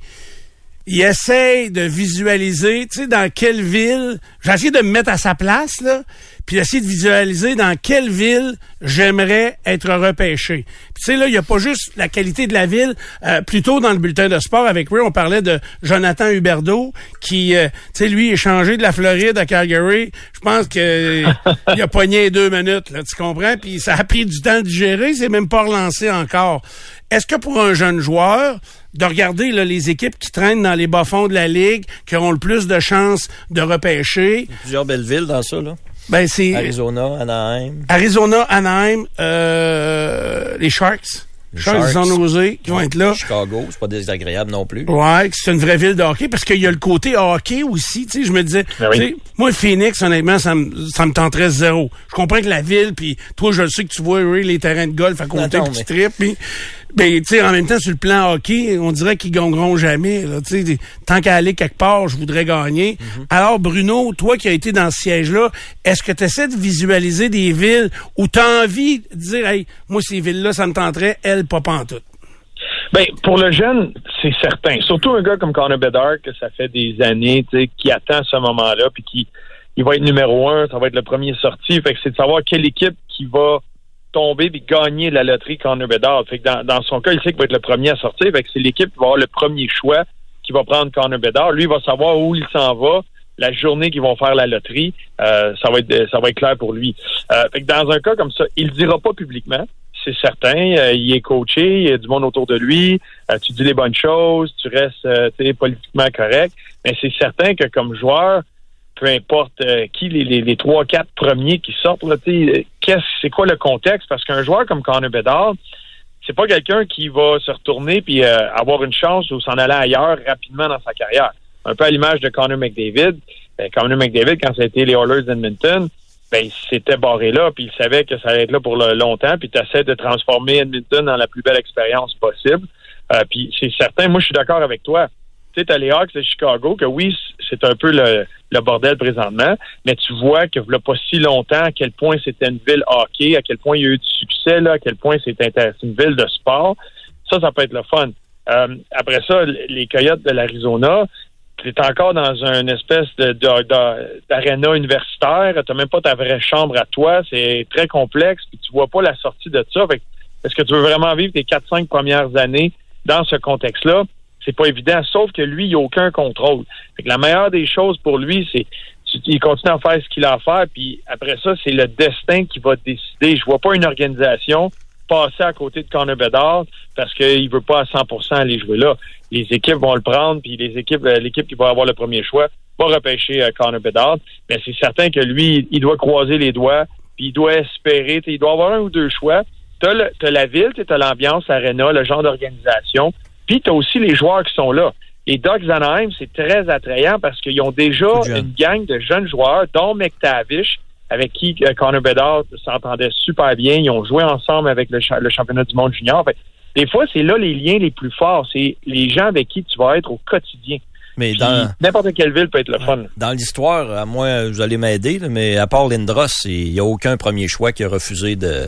il essaye de visualiser, tu sais, dans quelle ville, j'ai essayé de me mettre à sa place, là, puis essayer de visualiser dans quelle ville j'aimerais être repêché. Puis tu sais, là, il n'y a pas juste la qualité de la ville. Euh, plus tôt dans le bulletin de sport avec Ray, on parlait de Jonathan Huberdeau, qui, euh, tu sais, lui, est changé de la Floride à Calgary. Je pense que <laughs> il a pogné deux minutes, là, tu comprends? Puis ça a pris du temps de gérer, c'est même pas relancé encore. Est-ce que pour un jeune joueur, de regarder là, les équipes qui traînent dans les bas-fonds de la Ligue, qui auront le plus de chances de repêcher? plusieurs belles villes dans ça, là. Ben, c'est... Arizona, Anaheim. Arizona, Anaheim, euh, les Sharks. Les Sharks, San Jose, qui vont être là. Chicago, c'est pas désagréable non plus. Ouais, c'est une vraie ville de hockey, parce qu'il y a le côté hockey aussi, tu sais, je me disais, ben moi, Phoenix, honnêtement, ça me, ça me tenterait zéro. Je comprends que la ville, puis toi, je sais que tu vois, les terrains de golf à côté, puis tu tripes, ben, tu sais, en même temps, sur le plan hockey, on dirait qu'ils gagneront jamais. Là, tant qu'à aller quelque part, je voudrais gagner. Mhm. Alors, Bruno, toi qui as été dans ce siège-là, est-ce que tu essaies de visualiser des villes où tu as envie de dire, hey, moi, ces villes-là, ça me tenterait, elles, pas pantoute? Ben, pour le jeune, c'est certain. Surtout un gars comme Connor Bedard, que ça fait des années, tu sais, qui attend ce moment-là, puis qui il va être numéro un, ça va être le premier sorti. Fait que c'est de savoir quelle équipe qui va tomber et gagner la loterie Connor Bedard. Fait que dans, dans, son cas, il sait qu'il va être le premier à sortir. Fait que c'est l'équipe qui va avoir le premier choix qui va prendre Connor Bedard. Lui, il va savoir où il s'en va. La journée qu'ils vont faire la loterie, euh, ça va être ça va être clair pour lui. Euh, fait que dans un cas comme ça, il le dira pas publiquement, c'est certain. Euh, il est coaché, il y a du monde autour de lui. tu dis les bonnes choses, tu restes politiquement correct. Mais c'est certain que comme joueur, peu importe euh, qui, les, trois, quatre premiers qui sortent, là, c'est quoi le contexte? Parce qu'un joueur comme Connor Bedard, c'est pas quelqu'un qui va se retourner puis euh, avoir une chance ou s'en aller ailleurs rapidement dans sa carrière. Un peu à l'image de Connor McDavid. Ben, McDavid, quand ça a été les Oilers d'Edmonton, ben, il s'était barré là, puis il savait que ça allait être là pour le longtemps, puis tu essaies de transformer Edmonton dans la plus belle expérience possible. Euh, puis c'est certain, moi je suis d'accord avec toi tu sais, t'as les Hawks de Chicago, que oui, c'est un peu le, bordel présentement, mais tu vois que a pas si longtemps à quel point c'était une ville hockey, à quel point il y a eu du succès, là, à quel point c'était une ville de sport. Ça, ça peut être le fun. Euh, après ça, les Coyotes de l'Arizona, tu es encore dans une espèce de, d'aréna universitaire, tu même pas ta vraie chambre à toi, c'est très complexe, puis tu vois pas la sortie de ça. est-ce que tu veux vraiment vivre tes 4-5 premières années dans ce contexte-là? C'est pas évident, sauf que lui, il n'a aucun contrôle. la meilleure des choses pour lui, c'est il continue à faire ce qu'il a à faire, puis après ça, c'est le destin qui va décider. Je vois pas une organisation passer à côté de Connor Bedard parce qu'il veut pas à 100% aller jouer là. Les équipes vont le prendre, puis les équipes, euh, l'équipe qui va avoir le premier choix va repêcher euh, Connor Bedard. Mais c'est certain que lui, il doit croiser les doigts, puis il doit espérer, il doit avoir un ou deux choix. t'as le- t'as la ville, tu as l'ambiance, arena, le genre d'organisation, puis t'as aussi les joueurs qui sont là. Et Doug Anaheim, c'est très attrayant parce qu'ils ont déjà une gang de jeunes joueurs, dont McTavish, avec qui euh, Connor Bedard s'entendait super bien. Ils ont joué ensemble avec le, cha- le championnat du monde junior. Fait, des fois, c'est là les liens les plus forts. C'est les gens avec qui tu vas être au quotidien. Mais Puis dans, N'importe quelle ville peut être le fun. dans l'histoire, à moi, vous allez m'aider, mais à part Lindros, il n'y a aucun premier choix qui a refusé de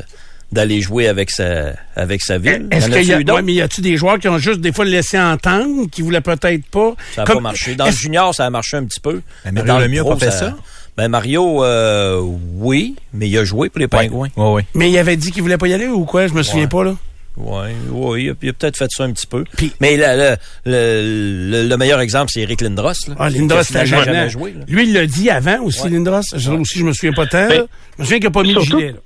d'aller jouer avec sa avec sa ville. Est-ce qu'il y a, ouais, mais y a-tu des joueurs qui ont juste des fois laissé entendre, qui voulaient peut-être pas? Ça n'a Comme- pas marché. Dans le junior, ça a marché un petit peu. Ben, Mais Mario dans le Lemieux a pro, pas fait ça? Ben Mario, euh, oui, mais il a joué pour les Pingouins. Oui, oui. Mais il avait dit qu'il voulait pas y aller ou quoi? Je me souviens Ouais. pas, là. Oui, oui, il a, a peut-être fait ça un petit peu. mais le, le, le- le- le meilleur exemple, c'est Eric Lindros. Là, Ah, Lindros, a c'était jamais joué. là. Lui, il l'a dit avant aussi, Lindros. Je, aussi, je me souviens pas tant. Mais-. Je me souviens qu'il n'a pas mis le gilet. là.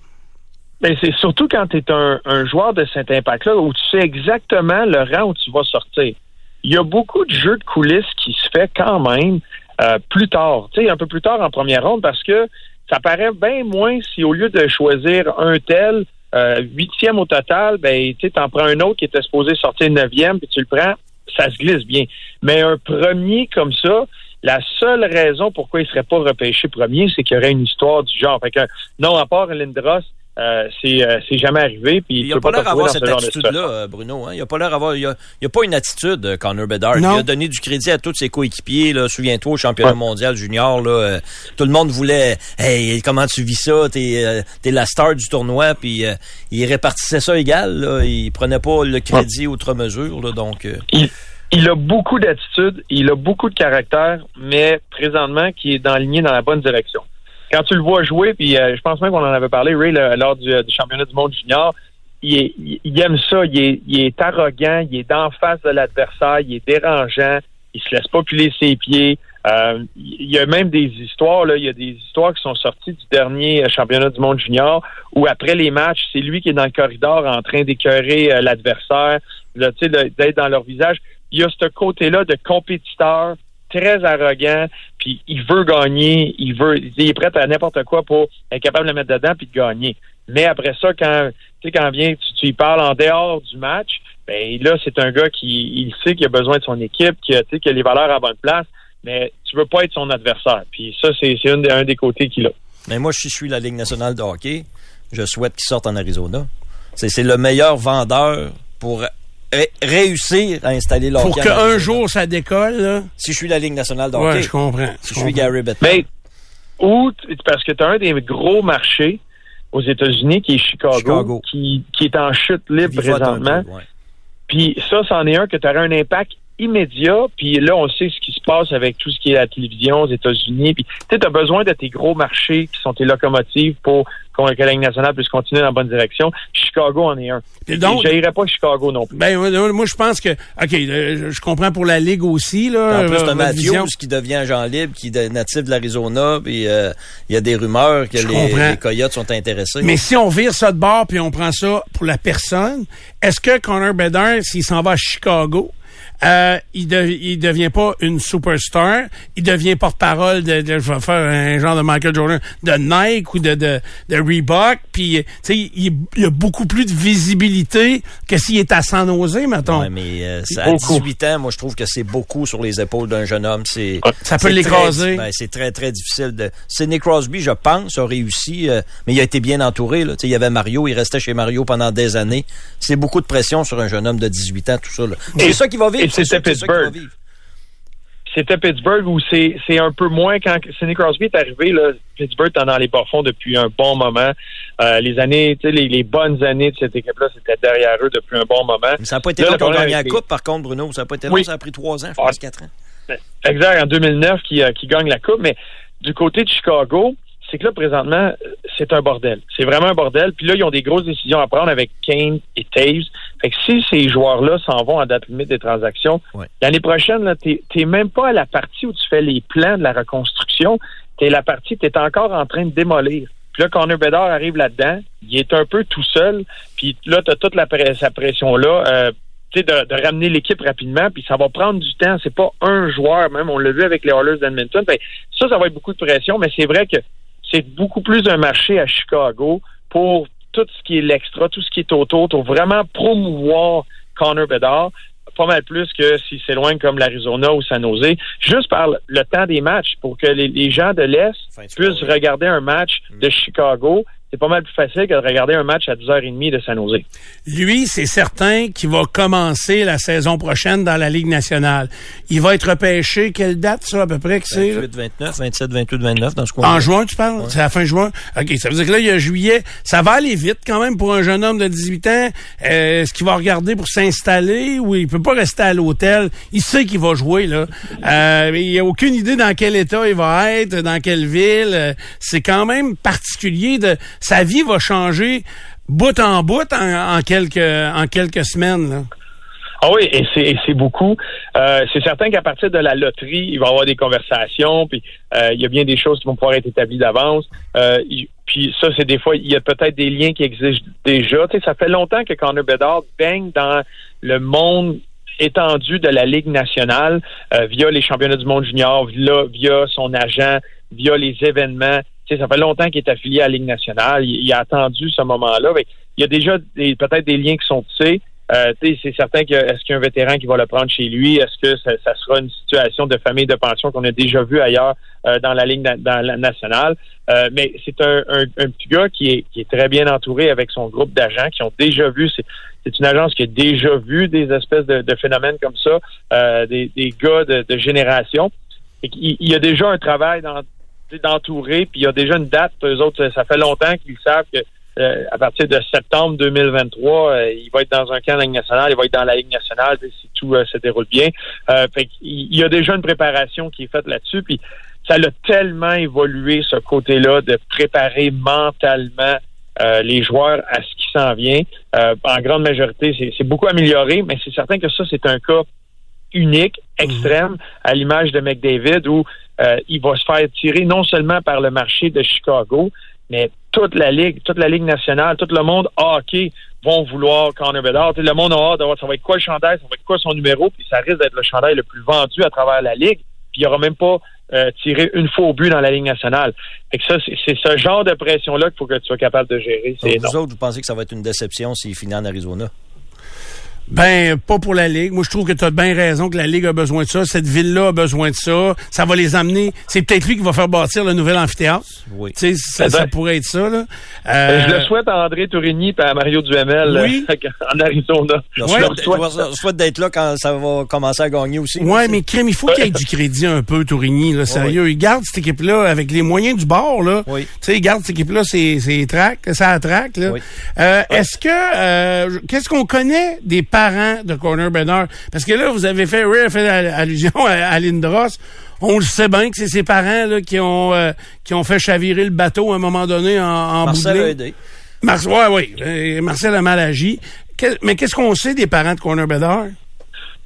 Ben, c'est surtout quand tu es un, un joueur de cet impact-là où tu sais exactement le rang où tu vas sortir. Il y a beaucoup de jeux de coulisses qui se fait quand même euh, plus tard, tu sais, un peu plus tard en première ronde parce que ça paraît bien moins si au lieu de choisir un tel euh, huitième au total, ben tu t'en prends un autre qui était supposé sortir neuvième puis tu le prends, ça se glisse bien. Mais un premier comme ça, la seule raison pourquoi il serait pas repêché premier, c'est qu'il y aurait une histoire du genre. Fait que non, à part Lindros, euh, c'est euh, c'est jamais arrivé. Puis Il tu a peux pas l'air d'avoir cette ce attitude-là, euh, Bruno. Hein? Il a pas l'air d'avoir. Il a, il a pas une attitude, euh, Connor Bedard. Non. Il a donné du crédit à tous ses coéquipiers. Là. Souviens-toi, au championnat mondial junior, là, euh, tout le monde voulait. Hey, comment tu vis ça? T'es euh, t'es la star du tournoi. Puis euh, il répartissait ça égal. Là. Il prenait pas le crédit outre mesure. Là, donc. euh, Il, il a beaucoup d'attitude, il a beaucoup de caractère, mais présentement, qui est dans lignée dans la bonne direction. Quand tu le vois jouer, puis euh, je pense même qu'on en avait parlé, Ray, lors du, du championnat du monde junior, il, est- il- aime ça, il est, il est arrogant, il est d'en face de l'adversaire, il est dérangeant, il se laisse pas piler ses pieds. Euh, il y a même des histoires, là, il y a des histoires qui sont sorties du dernier euh, championnat du monde junior où après les matchs, c'est lui qui est dans le corridor en train d'écœurer euh, l'adversaire, d'être dans leur visage. Il y a ce côté-là de compétiteur très arrogant, puis il veut gagner, il veut, est prêt à n'importe quoi pour être capable de le mettre dedans puis de gagner. Mais après ça, quand tu quand vient, tu, parles en dehors du match, ben là, c'est un gars qui il sait qu'il a besoin de son équipe, qui a, qui a les valeurs à bonne place, mais tu veux pas être son adversaire. Puis ça, c'est un, des- côtés qu'il a. Mais moi, je suis la Ligue nationale de hockey, je souhaite qu'il sorte en Arizona. C'est le meilleur vendeur pour ré- réussir à installer le Pour qu'un jour ça décolle, là. Si je suis la Ligue nationale de Ouais, hockey. je comprends. Si Je suis. Gary Bettman. Mais ou parce que tu as un des gros marchés aux États-Unis qui est Chicago, Chicago. Qui, qui est en chute libre présentement. peu, ouais. Puis ça, c'en est un que tu aurais un impact immédiat. Puis là, on sait ce qui se passe avec tout ce qui est la télévision aux États-Unis. Puis tu as besoin de tes gros marchés qui sont tes locomotives pour que la Ligue nationale puisse continuer dans la bonne direction. Chicago en est un. Et donc- je n'irais pas Chicago non plus. Ben, moi, moi, je pense que, OK, euh, je comprends pour la Ligue aussi, là. En plus, euh, t'as Matthews vision. qui devient agent libre, qui est natif de l'Arizona, puis euh, il y a des rumeurs que les, les Coyotes sont intéressés. Mais si on vire ça de bord puis on prend ça pour la personne, est-ce que Connor Bedard, s'il s'en va à Chicago, euh, il, de- il devient pas une superstar, il devient porte-parole de, de- je vais faire un genre de Michael Jordan, de Nike ou de, de, de Reebok, puis tu sais, il, il y a beaucoup plus de visibilité que s'il est à San Jose, mettons. Ouais, mais euh, ça, à Beaucoup. 18 ans, moi, je trouve que c'est beaucoup sur les épaules d'un jeune homme. C'est Ça peut l'écraser. ben, c'est très, très difficile. de Sidney Crosby, je pense, a réussi, euh, mais il a été bien entouré. Là. Tu sais, Il y avait Mario, il restait chez Mario pendant des années. C'est beaucoup de pression sur un jeune homme de 18 ans, tout ça. C'est ça qui va vivre. C'était Pittsburgh. C'était Pittsburgh où c'est c'est un peu moins quand Sidney Crosby est arrivé là, Pittsburgh est dans les bas-fonds depuis un bon moment. Euh, les années, tu sais, les, les bonnes années de cette équipe-là, c'était derrière eux depuis un bon moment. Mais ça n'a pas été pour problème gagner la coupe, par contre, Bruno. Ça n'a pas été Oui. là, ça a pris trois ans, je pense, quatre ans. Exact, en 2009 qui, euh, qui gagne la coupe, mais du côté de Chicago, c'est que là présentement, c'est un bordel. C'est vraiment un bordel. Puis là, ils ont des grosses décisions à prendre avec Kane et Taves. Fait que si ces joueurs-là s'en vont à date limite des transactions, l'année prochaine, là, t'es t'es même pas à la partie où tu fais les plans de la reconstruction. T'es la partie, t'es encore en train de démolir. Puis là, Connor Bedard arrive là-dedans, il est un peu tout seul. Puis là, t'as toute la sa pression-là. euh, tu sais, de, de ramener l'équipe rapidement, puis ça va prendre du temps. C'est pas un joueur, même. On l'a vu avec les Oilers d'Edmonton. Ça, ça va être beaucoup de pression, mais c'est vrai que c'est beaucoup plus un marché à Chicago pour tout ce qui est l'extra, tout ce qui est autour, pour vraiment promouvoir Connor Bedard. Pas mal plus que s'il s'éloigne comme l'Arizona ou San Jose, juste par le temps des matchs, pour que les, les gens de l'Est puissent regarder un match de Chicago c'est pas mal plus facile que de regarder un match à 10h30 de San Jose. Lui, c'est certain qu'il va commencer la saison prochaine dans la Ligue nationale. Il va être repêché, quelle date ça à peu près que c'est? 28, 29, 27, 28, 29 dans ce coin. En juin, tu parles? C'est la fin juin? OK, ça veut dire que là, il y a juillet. Ça va aller vite quand même pour un jeune homme de 18 ans. Euh, Est-ce qu'il va regarder pour s'installer ou il peut pas rester à l'hôtel? Il sait qu'il va jouer, là. Euh, il a aucune idée dans quel état il va être, dans quelle ville. Euh, C'est quand même particulier de sa vie va changer bout en bout en, quelques en quelques semaines. Ah oui, et c'est, beaucoup. Euh, c'est certain qu'à partir de la loterie, il va y avoir des conversations, puis euh, il y a bien des choses qui vont pouvoir être établies d'avance. Euh, puis ça, c'est des fois, il y a peut-être des liens qui existent déjà. Ça fait longtemps que Connor Bedard baigne dans le monde étendu de la Ligue nationale via les championnats du monde junior, via son agent, via les événements. Sais, ça fait longtemps qu'il est affilié à la Ligue nationale. Il, il a attendu ce moment-là. Il y a déjà peut-être des liens qui sont tissés. Euh, c'est certain que est-ce qu'il y a un vétéran qui va le prendre chez lui? Est-ce que ça, ça sera une situation de famille de pension qu'on a déjà vu ailleurs euh, dans la ligne dans la nationale? Euh, mais c'est un, un, un petit gars qui est, qui est très bien entouré avec son groupe d'agents qui ont déjà vu. C'est, une agence qui a déjà vu des espèces de, de phénomènes comme ça, euh, des, des gars de, de génération. Qu'il- il y a déjà un travail dans- d'entourer, puis il y a déjà une date. Eux autres, ça fait longtemps qu'ils savent que euh, à partir de septembre 2023, euh, il va être dans un camp de la Ligue nationale, il va être dans la Ligue nationale si tout euh, se déroule bien. Euh, fait qu'il- il y a déjà une préparation qui est faite là-dessus, puis ça a tellement évolué ce côté-là de préparer mentalement euh, les joueurs à ce qui s'en vient. Euh, en grande majorité, c'est- c'est beaucoup amélioré, mais c'est certain que ça, c'est un cas unique, extrême, à l'image de McDavid, où euh, il va se faire tirer non seulement par le marché de Chicago, mais toute la ligue, toute la ligue nationale, tout le monde hockey vont vouloir Connor Bedard. Le monde a hâte de voir ça va être quoi le chandail, ça va être quoi son numéro, puis ça risque d'être le chandail le plus vendu à travers la ligue. Puis il n'y aura même pas euh, tiré une fois au but dans la ligue nationale. Fait que ça, c'est ce genre de pression-là qu'il faut que tu sois capable de gérer. C'est vous autres, vous pensez que ça va être une déception s'il finit en Arizona? Ben, pas pour la Ligue. Moi, je trouve que tu as bien raison que la Ligue a besoin de ça. Cette ville-là a besoin de ça. Ça va les amener. C'est peut-être lui qui va faire bâtir le nouvel amphithéâtre. Oui. Tu sais, ça, ça pourrait être ça, là. Euh, Je Euh, le souhaite à André Tourigny et à Mario Duhamel Oui. euh, <laughs> en Arizona. Je Je souhaite, leur souhaite je leur souhaite d'être là quand ça va commencer à gagner aussi. Ouais, mais crème, il faut qu'il y ait du crédit un peu, Tourigny, là, sérieux. Il garde cette équipe-là avec les moyens du bord, là. Oui. Tu sais, il garde cette équipe-là, c'est, c'est track, ça track, là. Oui. Euh, Est-ce que, euh, qu'est-ce qu'on connaît des parents de Corner Bedard? Parce que là, vous avez fait, oui, fait allusion à, à Lindros. On le sait bien que c'est ses parents, là, qui ont, euh, qui ont fait chavirer le bateau à un moment donné en, en Marcel a aidé. Mar- ouais, oui. Euh, Marcel a mal agi. Que- mais qu'est-ce qu'on sait des parents de Corner Bedard?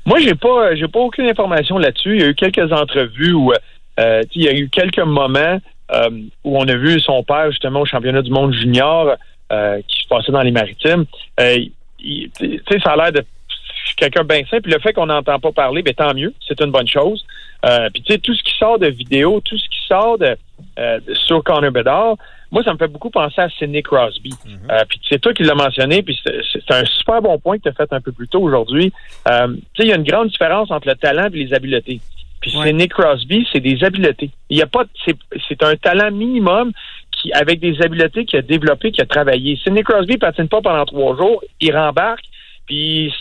Moi, j'ai pas, j'ai pas aucune information là-dessus. Il y a eu quelques entrevues où, euh, il y a eu quelques moments euh, où on a vu son père justement au championnat du monde junior euh, qui se passait dans les maritimes. Tu sais, ça a l'air de quelqu'un bien simple. Le fait qu'on n'entend pas parler, ben tant mieux. C'est une bonne chose. Euh, puis tu sais, tout ce qui sort de vidéos, tout ce qui sort de, euh, de- sur Connor Bedard, moi, ça me fait beaucoup penser à Sidney Crosby. Euh, puis c'est toi qui l'as mentionné, puis c'est c'est un super bon point que tu as fait un peu plus tôt aujourd'hui. Euh, tu sais, il y a une grande différence entre le talent et les habiletés. Puis Sidney Crosby, c'est des habiletés. Il y a pas, c'est un talent minimum avec des habiletés qu'il a développé, qu'il a travaillé. Sidney Crosby patine pas pendant trois jours, il rembarque, puis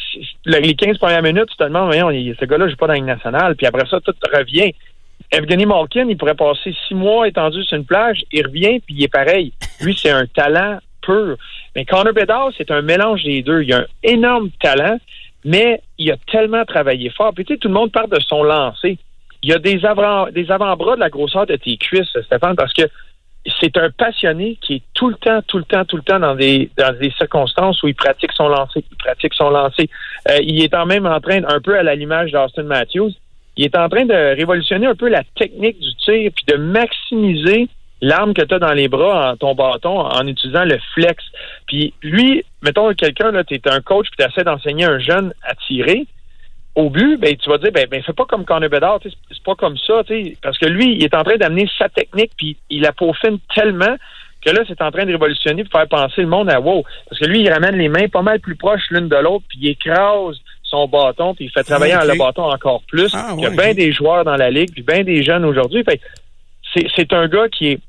les 15 premières minutes, tu te demandes, voyons, ce gars-là joue pas dans la nationale, puis après ça, tout revient. Evgeny Malkin, il pourrait passer six mois étendu sur une plage, il revient, puis il est pareil. Lui, c'est un talent pur. Mais Connor Bedard, c'est un mélange des deux. Il a un énorme talent, mais il a tellement travaillé fort. Puis tu sais, tout le monde parle de son lancer. Il y a des avant des avant-bras de la grosseur de tes cuisses, Stéphane, parce que c'est un passionné qui est tout le temps, tout le temps, tout le temps dans des dans des circonstances où il pratique son lancer, il pratique son lancer. Euh, il est en même en train, un peu à la l'image d'Austin Matthews, il est en train de révolutionner un peu la technique du tir puis de maximiser l'arme que tu as dans les bras en ton bâton en utilisant le flex. Puis lui, mettons quelqu'un là, tu es un coach puis tu d'enseigner un jeune à tirer au but, ben, tu vas dire, ben, ben fais pas comme Connor Bedard, c'est pas comme ça, tu sais, parce que lui, il est en train d'amener sa technique, puis il la peaufine tellement que là, c'est en train de révolutionner pour faire penser le monde à wow. Parce que lui, il ramène les mains pas mal plus proches l'une de l'autre, puis il écrase son bâton, puis il fait travailler le bâton encore plus. Ah, il y a ouais, bien des joueurs dans la ligue, puis bien des jeunes aujourd'hui. C'est un gars qui est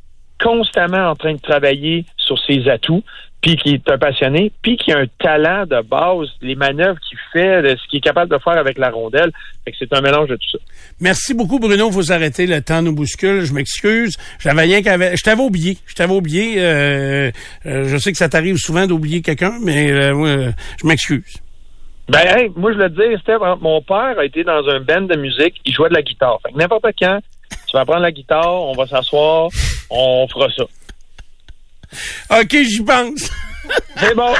constamment en train de travailler sur ses atouts, puis qui est un passionné, puis qui a un talent de base, les manœuvres qu'il fait, de ce qu'il est capable de faire avec la rondelle. Fait que c'est un mélange de tout ça. Merci beaucoup, Bruno. Faut s'arrêter. Le temps nous bouscule. Je m'excuse. J'avais rien qu'avait. Je t'avais oublié. Je t'avais oublié. euh, euh, je sais que ça t'arrive souvent d'oublier quelqu'un, mais euh, je m'excuse. Ben, hey, moi, je le dis, Steph, hein, mon père a été dans un band de musique, il jouait de la guitare. Fait que n'importe quand, tu vas prendre la guitare, on va s'asseoir, on fera ça. OK, j'y pense. <laughs> C'est bon.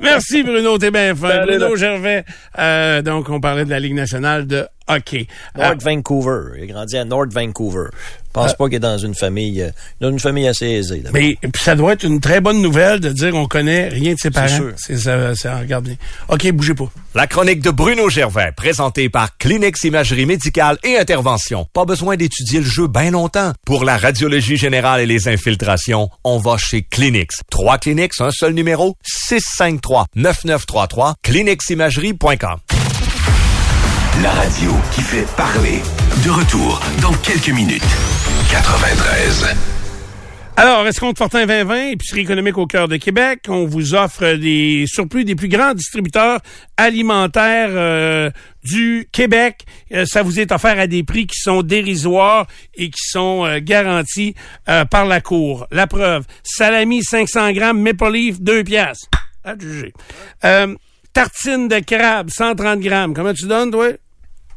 Merci, Bruno. T'es bien fin. Bruno. Gervais. euh, donc, on parlait de la Ligue nationale de hockey. North Ah, Vancouver. Il a grandi à North Vancouver. Je pense pas qu'il est dans une famille, euh, dans une famille assez aisée. mais puis ça doit être une très bonne nouvelle de dire on connaît rien de ses parents. sûr. C'est ça, ça regarde bien. OK, bougez pas. La chronique de Bruno Gervais, présentée par Clinics Imagerie Médicale et Intervention. Pas besoin d'étudier le jeu bien longtemps. Pour la radiologie générale et les infiltrations, on va chez Clinics. Trois Clinics, un seul numéro, 653-9933, clinicsimagerie.com. La radio qui fait parler. De retour dans quelques minutes. 93. Alors, Escompte Fortin 2020, épicerie économique au cœur de Québec. On vous offre des surplus des plus grands distributeurs alimentaires euh, du Québec. Euh, ça vous est offert à des prix qui sont dérisoires et qui sont euh, garantis par la Cour. La preuve, salami 500 grammes, Maple Leaf 2 piastres. Tartine de crabe 130 grammes. Comment tu donnes, toi?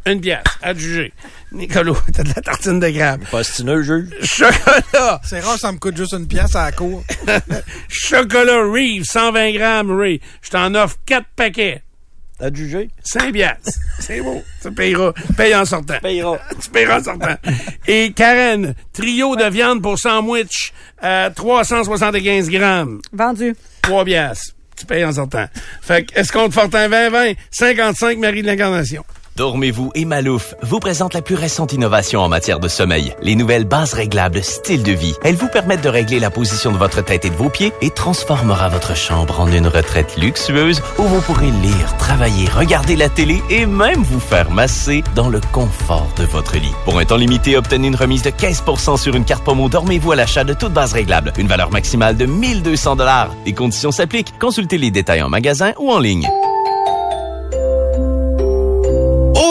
Une pièce, à juger. Nicolas, <laughs> t'as de la tartine de crabe. Postineux, juge? Chocolat. C'est rare, ça me coûte juste une pièce à la cour. <laughs> Chocolat Reeve, 120 grammes, Ray. Je t'en offre 4 paquets. T'as jugé? 5 piastres. C'est beau. Tu payeras. Paye en sortant. Payera. <laughs> tu payeras en sortant. Et Karen, trio de viande pour sandwich, euh, 375 grammes. Vendu. 3 piastres. Tu en sortant. Fait que, est-ce qu'on te forte un 20-20? 55 Marie de l'Incarnation. Dormez-vous et Malouf vous présente la plus récente innovation en matière de sommeil. Les nouvelles bases réglables style de vie. Elles vous permettent de régler la position de votre tête et de vos pieds et transformera votre chambre en une retraite luxueuse où vous pourrez lire, travailler, regarder la télé et même vous faire masser dans le confort de votre lit. Pour un temps limité, obtenez une remise de 15% sur une carte promo Dormez-vous à l'achat de toute base réglable. Une valeur maximale de 1200 dollars. Les conditions s'appliquent. Consultez les détails en magasin ou en ligne.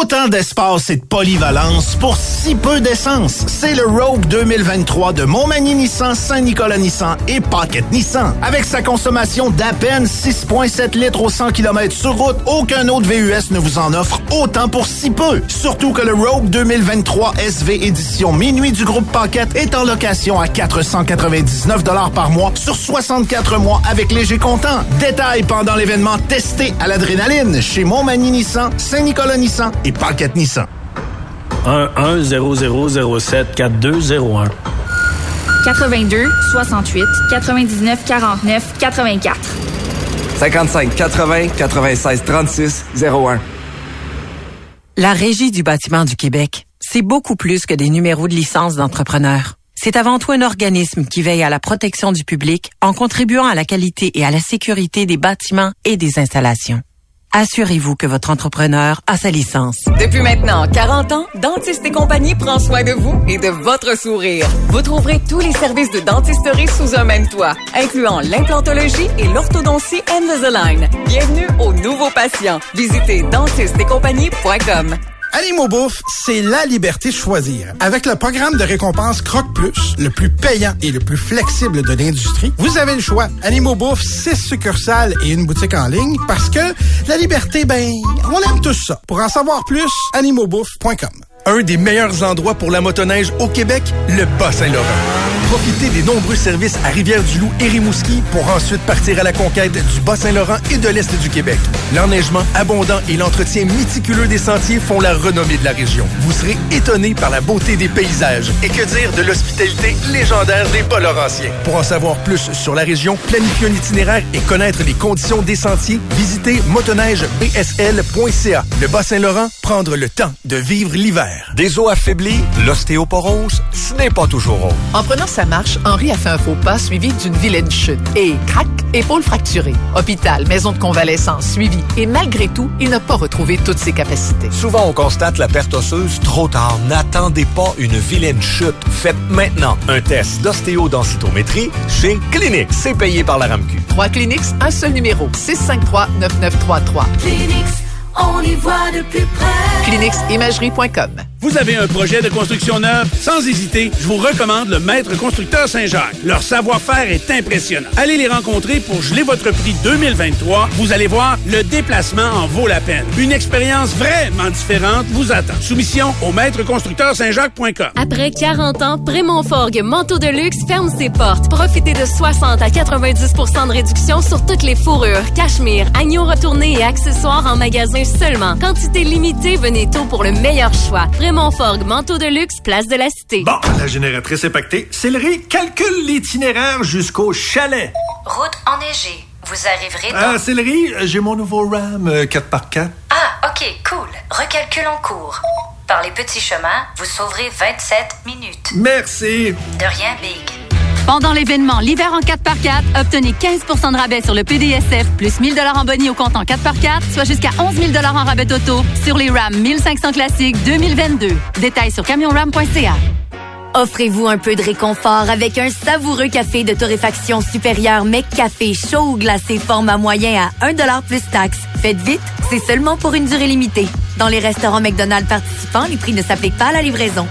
Autant d'espace et de polyvalence pour si peu d'essence. C'est le Rogue 2023 de Montmagny Nissan, Saint-Nicolas Nissan et Pocket Nissan. Avec sa consommation d'à peine 6,7 litres au 100 km sur route, aucun autre VUS ne vous en offre autant pour si peu. Surtout que le Rogue 2023 SV édition minuit du groupe Pocket est en location à 499 par mois sur 64 mois avec léger comptant. Détails pendant l'événement testé à l'adrénaline chez Montmagny Nissan, Saint-Nicolas Nissan et Pocket Nissan. 1-1-0007-4201. 82 68 99 49 84. 55 80 96 36 01. La Régie du bâtiment du Québec, c'est beaucoup plus que des numéros de licence d'entrepreneur. C'est avant tout un organisme qui veille à la protection du public en contribuant à la qualité et à la sécurité des bâtiments et des installations. Assurez-vous que votre entrepreneur a sa licence. Depuis maintenant 40 ans, Dentiste et compagnie prend soin de vous et de votre sourire. Vous trouverez tous les services de dentisterie sous un même toit, incluant l'implantologie et l'orthodontie Invisalign. Bienvenue aux nouveaux patients. Visitez dentisteetcompagnie.com. Animaux c'est la liberté de choisir. Avec le programme de récompense Croque Plus, le plus payant et le plus flexible de l'industrie, vous avez le choix. Animaux Bouffe, 6 succursales et une boutique en ligne parce que la liberté, ben, on aime tous ça. Pour en savoir plus, animauxbouffe.com. Un des meilleurs endroits pour la motoneige au Québec, le Bas-Saint-Laurent. Profitez des nombreux services à Rivière-du-Loup et Rimouski pour ensuite partir à la conquête du Bas-Saint-Laurent et de l'Est du Québec. L'enneigement abondant et l'entretien méticuleux des sentiers font la renommée de la région. Vous serez étonné par la beauté des paysages. Et que dire de l'hospitalité légendaire des Bas-Laurentiens. Pour en savoir plus sur la région, planifier un itinéraire et connaître les conditions des sentiers, visitez motoneigebsl.ca. Le Bas-Saint-Laurent, prendre le temps de vivre l'hiver. Des os affaiblis, l'ostéoporose, ce n'est pas toujours rose. En prenant sa marche, Henri a fait un faux pas suivi d'une vilaine chute. Et crac, épaule fracturée. Hôpital, maison de convalescence suivi. Et malgré tout, il n'a pas retrouvé toutes ses capacités. Souvent, on constate la perte osseuse trop tard. N'attendez pas une vilaine chute. Faites maintenant un test d'ostéodensitométrie chez Clinique. C'est payé par la RAMQ. 3 Cliniques, un seul numéro. 653-9933. Clinics, on y voit de plus près. Cliniquesimagerie.com. Vous avez un projet de construction neuve? Sans hésiter, je vous recommande le Maître Constructeur Saint-Jacques. Leur savoir-faire est impressionnant. Allez les rencontrer pour geler votre prix 2023. Vous allez voir, le déplacement en vaut la peine. Une expérience vraiment différente vous attend. Soumission au maîtreconstructeursaintjacques.com. Après 40 ans, Prémont Forgue Manteau de Luxe ferme ses portes. Profitez de 60 à 90% de réduction sur toutes les fourrures, cachemire, agneaux retournés et accessoires en magasin seulement. Quantité limitée, venez tôt pour le meilleur choix. Montforgue, manteau de luxe, place de la Cité. Bon, la génératrice est pactée. Céleri, calcule l'itinéraire jusqu'au chalet. Route enneigée. Vous arriverez dans... Ah, Céleri, j'ai mon nouveau Ram 4x4. Ah, OK, cool. Recalcule en cours. Par les petits chemins, vous sauverez 27 minutes. Merci. De rien, Big. Pendant l'événement L'hiver en 4x4, obtenez 15% de rabais sur le PDSF plus 1000 en bonus au compte en 4x4, soit jusqu'à 11 000 en rabais auto sur les RAM 1500 classiques 2022. Détails sur camionram.ca. Offrez-vous un peu de réconfort avec un savoureux café de torréfaction supérieure Café chaud ou glacé format moyen à 1$ plus taxe. Faites vite, c'est seulement pour une durée limitée. Dans les restaurants McDonald's participants, les prix ne s'appliquent pas à la livraison.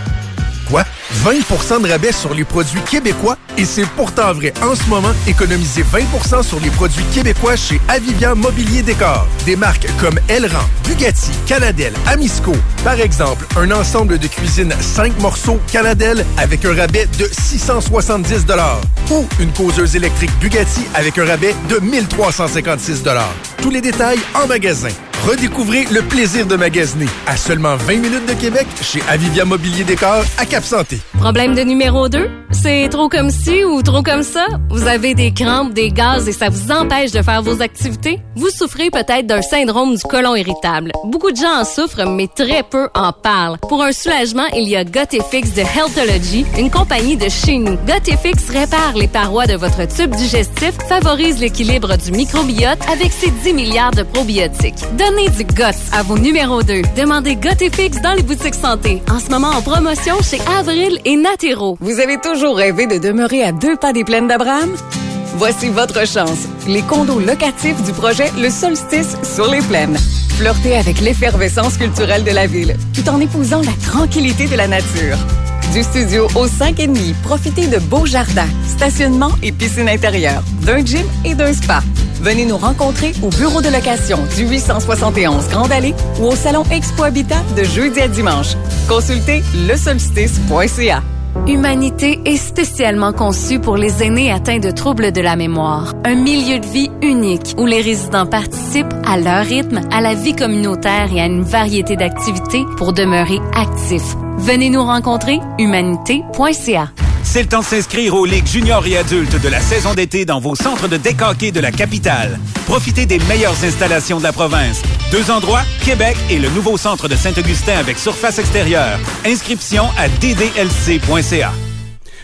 Quoi? 20% de rabais sur les produits québécois? Et c'est pourtant vrai. En ce moment, économisez 20% sur les produits québécois chez Avivian Mobilier Décor. Des marques comme Elran, Bugatti, Canadel, Amisco. Par exemple, un ensemble de cuisine 5 morceaux Canadel avec un rabais de 670 Ou une causeuse électrique Bugatti avec un rabais de 1356 Tous les détails en magasin. Redécouvrez le plaisir de magasiner à seulement 20 minutes de Québec chez Avivia Mobilier Décor à Cap-Santé. Problème de numéro 2? C'est trop comme ci ou trop comme ça? Vous avez des crampes, des gaz et ça vous empêche de faire vos activités? Vous souffrez peut-être d'un syndrome du côlon irritable. Beaucoup de gens en souffrent, mais très peu en parlent. Pour un soulagement, il y a Gotifix de Healthology, une compagnie de chez nous. Gotifix répare les parois de votre tube digestif, favorise l'équilibre du microbiote avec ses 10 milliards de probiotiques. Donnez du GOT à vos numéros 2. Demandez Gotifix dans les boutiques santé. En ce moment en promotion chez Avril et Natero. Vous avez toujours rêvé de demeurer à deux pas des plaines d'Abraham? Voici votre chance. Les condos locatifs du projet Le Solstice sur les plaines. Flirtez avec l'effervescence culturelle de la ville, tout en épousant la tranquillité de la nature. Du studio au 5,5, profitez de beaux jardins, stationnement et piscine intérieure, d'un gym et d'un spa. Venez nous rencontrer au bureau de location du 871 Grande Allée ou au salon Expo Habitat de jeudi à dimanche. Consultez lesolstice.ca. Humanité est spécialement conçue pour les aînés atteints de troubles de la mémoire. Un milieu de vie unique où les résidents participent à leur rythme à la vie communautaire et à une variété d'activités pour demeurer actifs. Venez nous rencontrer humanité.ca. C'est le temps de s'inscrire aux ligues juniors et adultes de la saison d'été dans vos centres de décanqués de la capitale. Profitez des meilleures installations de la province. Deux endroits, Québec et le nouveau centre de Saint-Augustin avec surface extérieure. Inscription à ddlc.ca.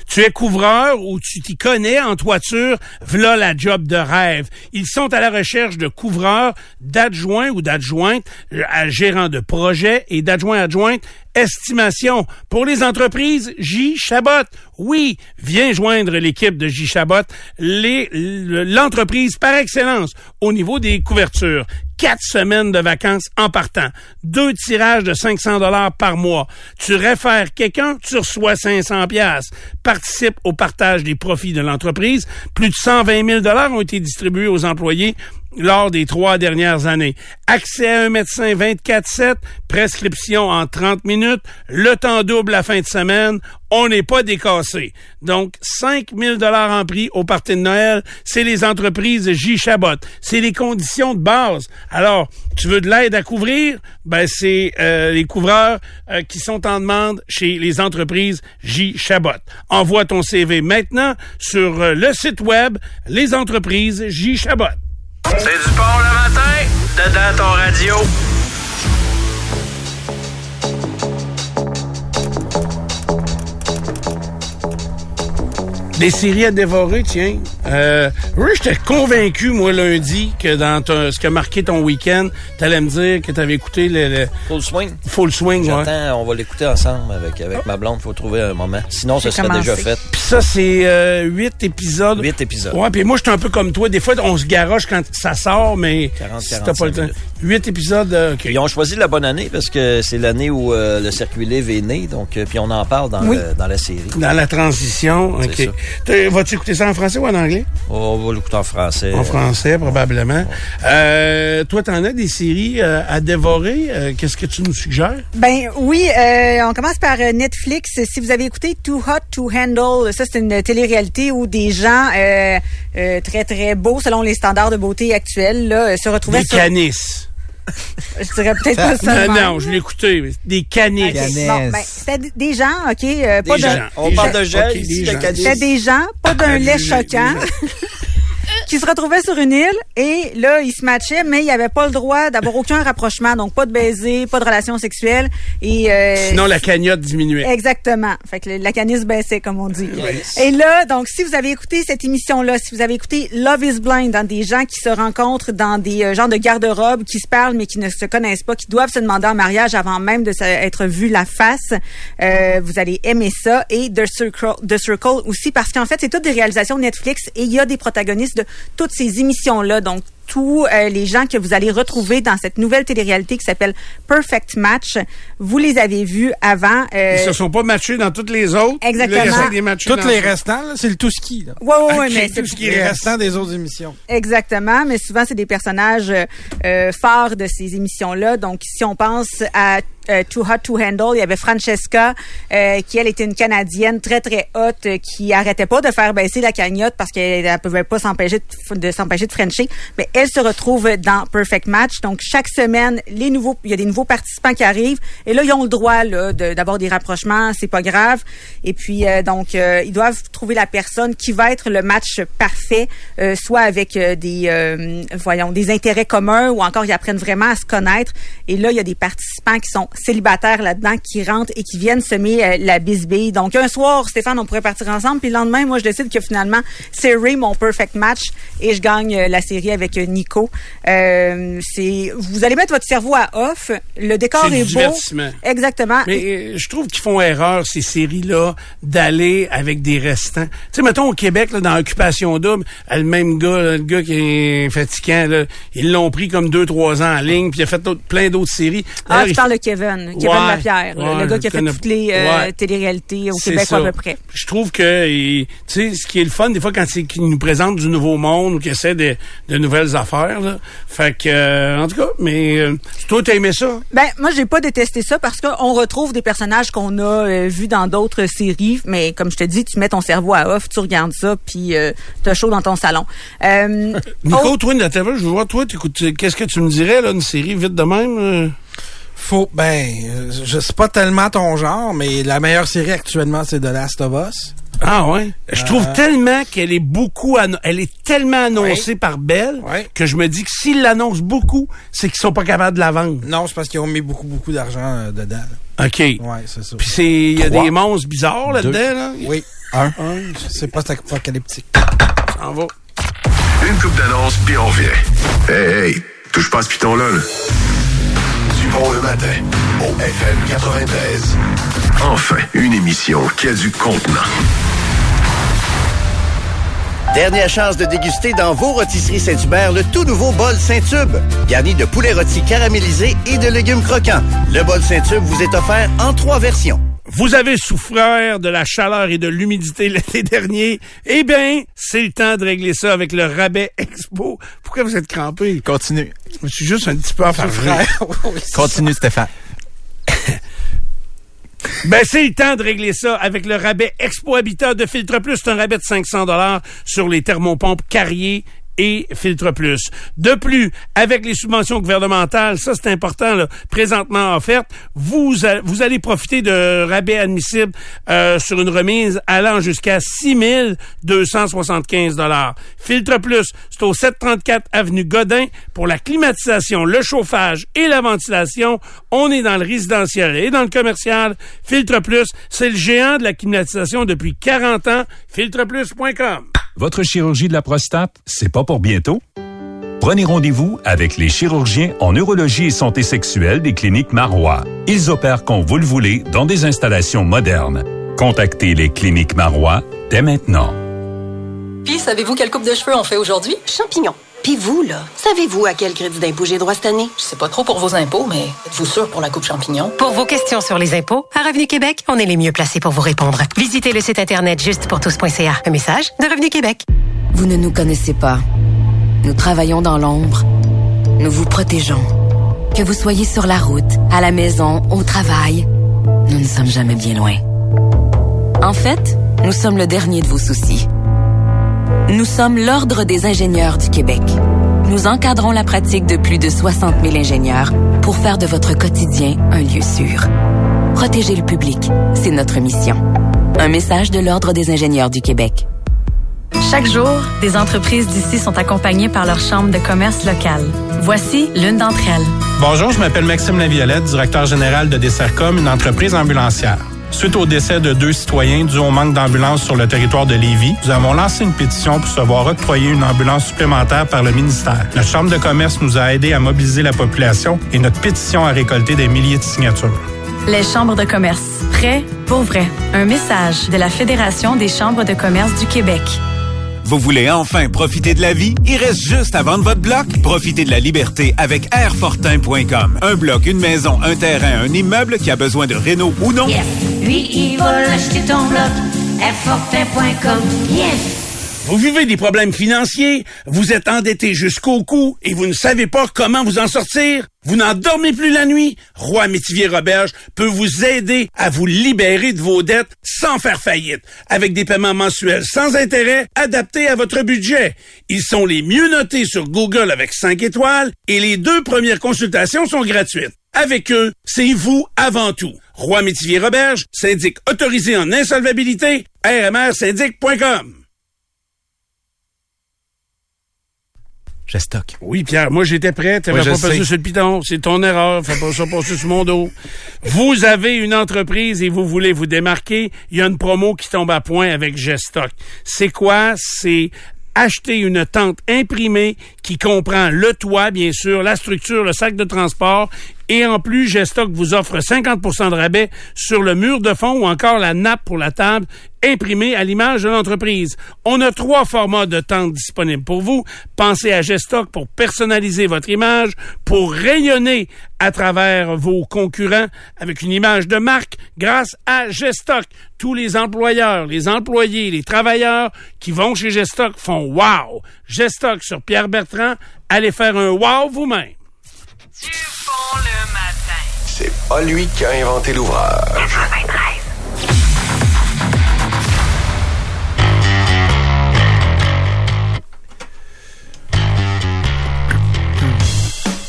Tu es couvreur ou tu t'y connais en toiture, v'là la job de rêve. Ils sont à la recherche de couvreurs, d'adjoints ou d'adjointes, euh, à gérants de projet et d'adjoints adjointes estimation. Pour les entreprises, J. Chabot. Oui, viens joindre l'équipe de J. Chabot, l'entreprise par excellence au niveau des couvertures. Quatre semaines de vacances en partant. Deux tirages de 500 dollars par mois. Tu réfères quelqu'un, tu reçois 500 pièces. Participe au partage des profits de l'entreprise. Plus de 120 000 dollars ont été distribués aux employés lors des trois dernières années. Accès à un médecin 24-7, prescription en 30 minutes, le temps double la fin de semaine, on n'est pas décassé. Donc, 5 000 dollars en prix au parti de Noël, c'est les entreprises J. Chabot. C'est les conditions de base. Alors, tu veux de l'aide à couvrir? Ben, c'est euh, les couvreurs euh, qui sont en demande chez les entreprises J. Chabot. Envoie ton CV maintenant sur euh, le site web Les entreprises J. Chabot. C'est du port le matin, dedans ton radio. Des séries à dévorer, tiens. Euh, oui, j'étais convaincu, moi, lundi, que dans ton- ce qui a marqué ton week-end, t'allais me dire que t'avais écouté le, le Full Swing. Full Swing, ouais. J'attends, on va l'écouter ensemble avec, avec ma blonde. faut trouver un moment. Sinon, ce J'ai serait déjà fait. Puis ça, c'est euh, huit épisodes. Huit épisodes. Ouais, puis moi, j'étais un peu comme toi. Des fois, on se garoche quand ça sort, mais 40, si t'as pas le 45 temps. Huit épisodes, euh, OK. Ils ont choisi la bonne année parce que c'est l'année où euh, le circuit livre est né. Donc, euh, puis on en parle dans, Oui. le- dans la série. Dans la transition, C'est OK. Vas-tu écouter ça en français ou en anglais? On va l'écouter en français. En français, probablement. Euh, toi, t'en as des séries euh, à dévorer? Euh, Qu'est-ce que tu nous suggères? Ben oui, euh, on commence par Netflix. Si vous avez écouté Too Hot to Handle, ça c'est une télé-réalité où des gens euh, euh, très très beaux selon les standards de beauté actuels là, se retrouvaient Des sur... canisses. Je dirais peut-être pas ça. Non, non, je l'ai écouté. mais Des canisses. Ok, Bon, ben, c'était des gens, OK? euh, pas Des gens. On parle de gel OK, ici, des de gens. C'était des gens, pas d'un Ah, lait choquant. Qui se retrouvaient sur une île et là, ils se matchaient, mais il n'y avait pas le droit d'avoir aucun rapprochement, donc pas de baiser, pas de relation sexuelle. Et, euh, Sinon, la cagnotte diminuait. Exactement. Fait que la canisse baissait, comme on dit. Yes. Et là, donc, si vous avez écouté cette émission-là, si vous avez écouté Love is Blind, dans des gens qui se rencontrent dans des euh, genres de garde-robe, qui se parlent mais qui ne se connaissent pas, qui doivent se demander en mariage avant même de être vu la face, euh, vous allez aimer ça. Et The Circle, The Circle aussi, parce qu'en fait, c'est toutes des réalisations Netflix et il y a des protagonistes de toutes ces émissions-là. Donc, tous euh, les gens que vous allez retrouver dans cette nouvelle télé-réalité qui s'appelle Perfect Match, vous les avez vus avant. euh, Ils se sont pas matchés dans toutes les autres. Exactement. Là, de les ça. restants, c'est le tout ski. Là. Ouais, ouais, ouais, mais tout ce qui est restant des autres émissions. Exactement, mais souvent c'est des personnages euh, euh, phares de ces émissions-là. Donc si on pense à euh, Too Hot to Handle, il y avait Francesca euh, qui elle était une canadienne très très haute euh, qui arrêtait pas de faire baisser la cagnotte parce qu'elle ne pouvait pas s'empêcher de, de s'empêcher de frencher. Mais elle se retrouve dans Perfect Match. Donc chaque semaine, les nouveaux, il y a des nouveaux participants qui arrivent et là ils ont le droit là de- d'avoir des rapprochements, c'est pas grave. Et puis euh, donc euh, ils doivent trouver la personne qui va être le match parfait, euh, soit avec des voyons des intérêts communs ou encore ils apprennent vraiment à se connaître. Et là il y a des participants qui sont célibataires là-dedans qui rentrent et qui viennent semer euh, la bisbille. Donc un soir Stéphane on pourrait partir ensemble puis le lendemain moi je décide que finalement c'est Ray mon perfect match et je gagne euh, la série avec euh, Nico. Euh, c'est vous allez mettre votre cerveau à off. Le décor C'est est, du beau. divertissement. Exactement. Mais je trouve qu'ils font erreur, ces séries-là, d'aller avec des restants. Tu sais, mettons au Québec, là, dans Occupation Double, le même gars, là, le gars qui est fatigant, là, ils l'ont pris comme deux, trois ans en ligne, puis il a fait plein d'autres séries. Ah, tu il parles de Kevin, Kevin Ouais, Lapierre, le- ouais, le gars qui a je fait connais- toutes les euh, ouais. téléréalités au Québec à peu près. Je trouve que, tu sais, ce qui est le fun, des fois, quand c'est qu'ils nous présentent du nouveau monde ou qu'ils essaient de, de nouvelles affaires, là. Fait que, euh, en tout cas, mais euh, toi, t'as aimé ça? Ben, moi, j'ai pas détesté ça parce qu'on retrouve des personnages qu'on a euh, vus dans d'autres séries, mais comme je te dis, tu mets ton cerveau à off, tu regardes ça, puis euh, t'as chaud dans ton salon. <laughs> Nico, toi, de TV, je veux voir, toi, qu'est-ce que tu me dirais, là, une série vite de même? Faut, ben, euh, je sais pas tellement ton genre, mais la meilleure série actuellement, c'est The Last of Us. Ah ouais? Je trouve Euh, tellement qu'elle est beaucoup, elle est tellement annoncée par Bell que je me dis que s'ils l'annoncent beaucoup, c'est qu'ils sont pas capables de la vendre. Non, c'est parce qu'ils ont mis beaucoup, beaucoup d'argent euh, dedans. là. OK. Ouais, c'est ça. Puis c'est, il y a Trois. des monstres bizarres là-dedans, là? Oui. Un. C'est pas apocalyptique. Ça en va. Une coupe d'annonce, puis on revient. Hey, hey, touche pas à ce piton-là. là. Du bon le matin, au FM 93. Enfin, une émission qui a du contenant. Dernière chance de déguster dans vos rôtisseries Saint-Hubert le tout nouveau bol Saint-Tube, garni de poulet rôti caramélisé et de légumes croquants. Le bol Saint-Tube vous est offert en trois versions. Vous avez souffert de la chaleur et de l'humidité <laughs> l'été dernier. Eh bien, c'est le temps de régler ça avec le rabais Expo. Pourquoi vous êtes crampé? Continue. Je suis juste un petit peu affairé. <laughs> Continue, Stéphane. <laughs> Ben, c'est le temps de régler ça avec le rabais Expo Habitat de Filtre Plus. C'est un rabais de 500 dollars sur les thermopompes Carrier et Filtre Plus. De plus, avec les subventions gouvernementales, ça c'est important, présentement offertes, vous, vous allez profiter de rabais admissibles euh, sur une remise allant jusqu'à 6 275 dollars. Filtre Plus, c'est au 734 avenue Godin pour la climatisation, le chauffage et la ventilation. On est dans le résidentiel et dans le commercial. Filtre Plus, c'est le géant de la climatisation depuis 40 ans. Filtreplus.com. Votre chirurgie de la prostate, c'est pas pour bientôt? Prenez rendez-vous avec les chirurgiens en urologie et santé sexuelle des cliniques Marois. Ils opèrent quand vous le voulez dans des installations modernes. Contactez les cliniques Marois dès maintenant. Puis, savez-vous quelle coupe de cheveux on fait aujourd'hui? Champignons. Puis vous, là, savez-vous à quel crédit d'impôt j'ai droit cette année? Je sais pas trop pour vos impôts, mais êtes-vous sûr pour la coupe champignon? Pour vos questions sur les impôts, à Revenu Québec, on est les mieux placés pour vous répondre. Visitez le site internet justepourtous.ca. Un message de Revenu Québec. Vous ne nous connaissez pas. Nous travaillons dans l'ombre. Nous vous protégeons. Que vous soyez sur la route, à la maison, au travail, nous ne sommes jamais bien loin. En fait, nous sommes le dernier de vos soucis. Nous sommes l'Ordre des ingénieurs du Québec. Nous encadrons la pratique de plus de 60 000 ingénieurs pour faire de votre quotidien un lieu sûr. Protéger le public, c'est notre mission. Un message de l'Ordre des ingénieurs du Québec. Chaque jour, des entreprises d'ici sont accompagnées par leur chambre de commerce locale. Voici l'une d'entre elles. Bonjour, je m'appelle Maxime Laviolette, directeur général de Dessercom, une entreprise ambulancière. Suite au décès de deux citoyens dû au manque d'ambulances sur le territoire de Lévis, nous avons lancé une pétition pour se voir octroyer une ambulance supplémentaire par le ministère. Notre chambre de commerce nous a aidé à mobiliser la population et notre pétition a récolté des milliers de signatures. Les chambres de commerce. Prêt pour vrai. Un message de la Fédération des chambres de commerce du Québec. Vous voulez enfin profiter de la vie? Il reste juste à vendre votre bloc? Profitez de la liberté avec airfortin.com. Un bloc, une maison, un terrain, un immeuble qui a besoin de réno ou non? Yes. Lui, il va l'acheter ton bloc. Airfortin.com. Yes. Vous vivez des problèmes financiers, vous êtes endetté jusqu'au cou et vous ne savez pas comment vous en sortir? Vous n'en dormez plus la nuit? Roi Métivier Roberge peut vous aider à vous libérer de vos dettes sans faire faillite, avec des paiements mensuels sans intérêt adaptés à votre budget. Ils sont les mieux notés sur Google avec 5 étoiles et les deux premières consultations sont gratuites. Avec eux, c'est vous avant tout. Roi Métivier Roberge, syndic autorisé en insolvabilité, rmrsyndic.com. Gestock. Oui, Pierre, moi j'étais prêt. Oui, je pas passé sur le piton. C'est ton erreur. Fais pas ça passer sur mon dos. Vous avez une entreprise et vous voulez vous démarquer. Il y a une promo qui tombe à point avec Gestock. C'est quoi? C'est acheter une tente imprimée qui comprend le toit, bien sûr, la structure, le sac de transport. Et en plus, Gestock vous offre 50% de rabais sur le mur de fond ou encore la nappe pour la table imprimée à l'image de l'entreprise. On a trois formats de tentes disponibles pour vous. Pensez à Gestock pour personnaliser votre image, pour rayonner à travers vos concurrents avec une image de marque grâce à Gestock. Tous les employeurs, les employés, les travailleurs qui vont chez Gestock font wow. Gestock sur Pierre Bertrand, allez faire un wow vous-même. C'est pas lui qui a inventé l'ouvrage.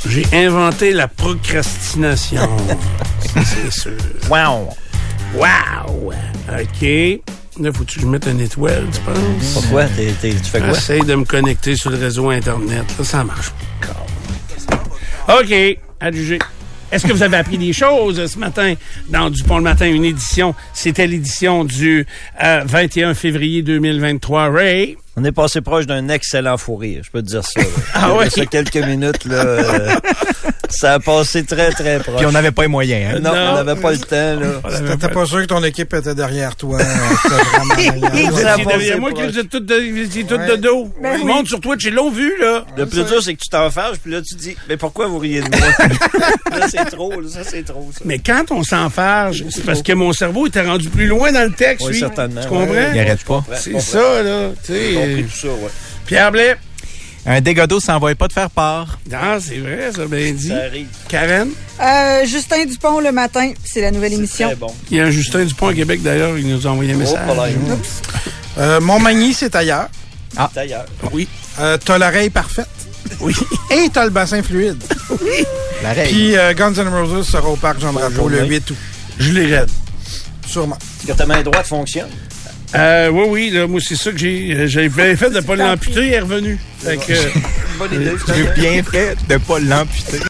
J'ai inventé la procrastination. <laughs> C'est sûr. Wow. Wow. OK. Là, faut-tu que je mette une étoile, tu penses? Pourquoi? T'es- t'es- tu fais quoi? J'essaie de me connecter sur le réseau Internet. Là, ça marche pas. OK. À juger. Est-ce que vous avez appris des choses ce matin dans Dupont le matin, une édition? C'était l'édition du euh, 21 février 2023. Ray? On est passé proche d'un excellent fou rire, je peux te dire ça. <laughs> Ah ça quelques minutes, là. euh, <laughs> <laughs> ça a passé très, très proche. Puis on n'avait pas les moyens, hein? Non, on n'avait pas le temps, là. T'étais pas sûr que ton équipe était derrière toi. euh, <laughs> passé derrière moi vous êtes tous de, dos. Ben le oui. monde sur Twitch, ils l'ont vu, là. Le plus dur, c'est que tu t'en fâches, puis là, tu te dis, mais pourquoi vous riez de moi? <laughs> là, c'est trop, là, ça, c'est trop, ça. Mais quand on s'enfarge, c'est parce que mon cerveau était rendu plus loin dans le texte. Oui, certainement. Tu comprends? Il arrête pas. C'est ça, là. Tu sais, J'ai compris tout ça, ouais. Pierre Blais. Un dégât d'eau s'envoie pas de faire part. Ah, c'est vrai, ça, bien dit. Ça arrive. Karen? Euh, Justin Dupont le matin, c'est la nouvelle émission. Très bon. Il y a un Justin Dupont à Québec, d'ailleurs, il nous a envoyé un Oh, message. l'air. Euh, Montmagny, c'est ailleurs. Ah. D'ailleurs. Oui. Euh, t'as l'oreille parfaite. Oui. <laughs> Et t'as le bassin fluide. Oui. L'oreille. Puis euh, Guns N' Roses sera au parc Jean Drapeau le journée. 8 août. Je les raide. Sûrement. Est-ce que ta main droite fonctionne? Euh, oui, oui, là, moi, c'est ça que j'ai. euh, J'avais <laughs> fait de ne pas l'amputer, il est revenu. Fait que. Bonne idée. J'ai bien fait de pas l'amputer.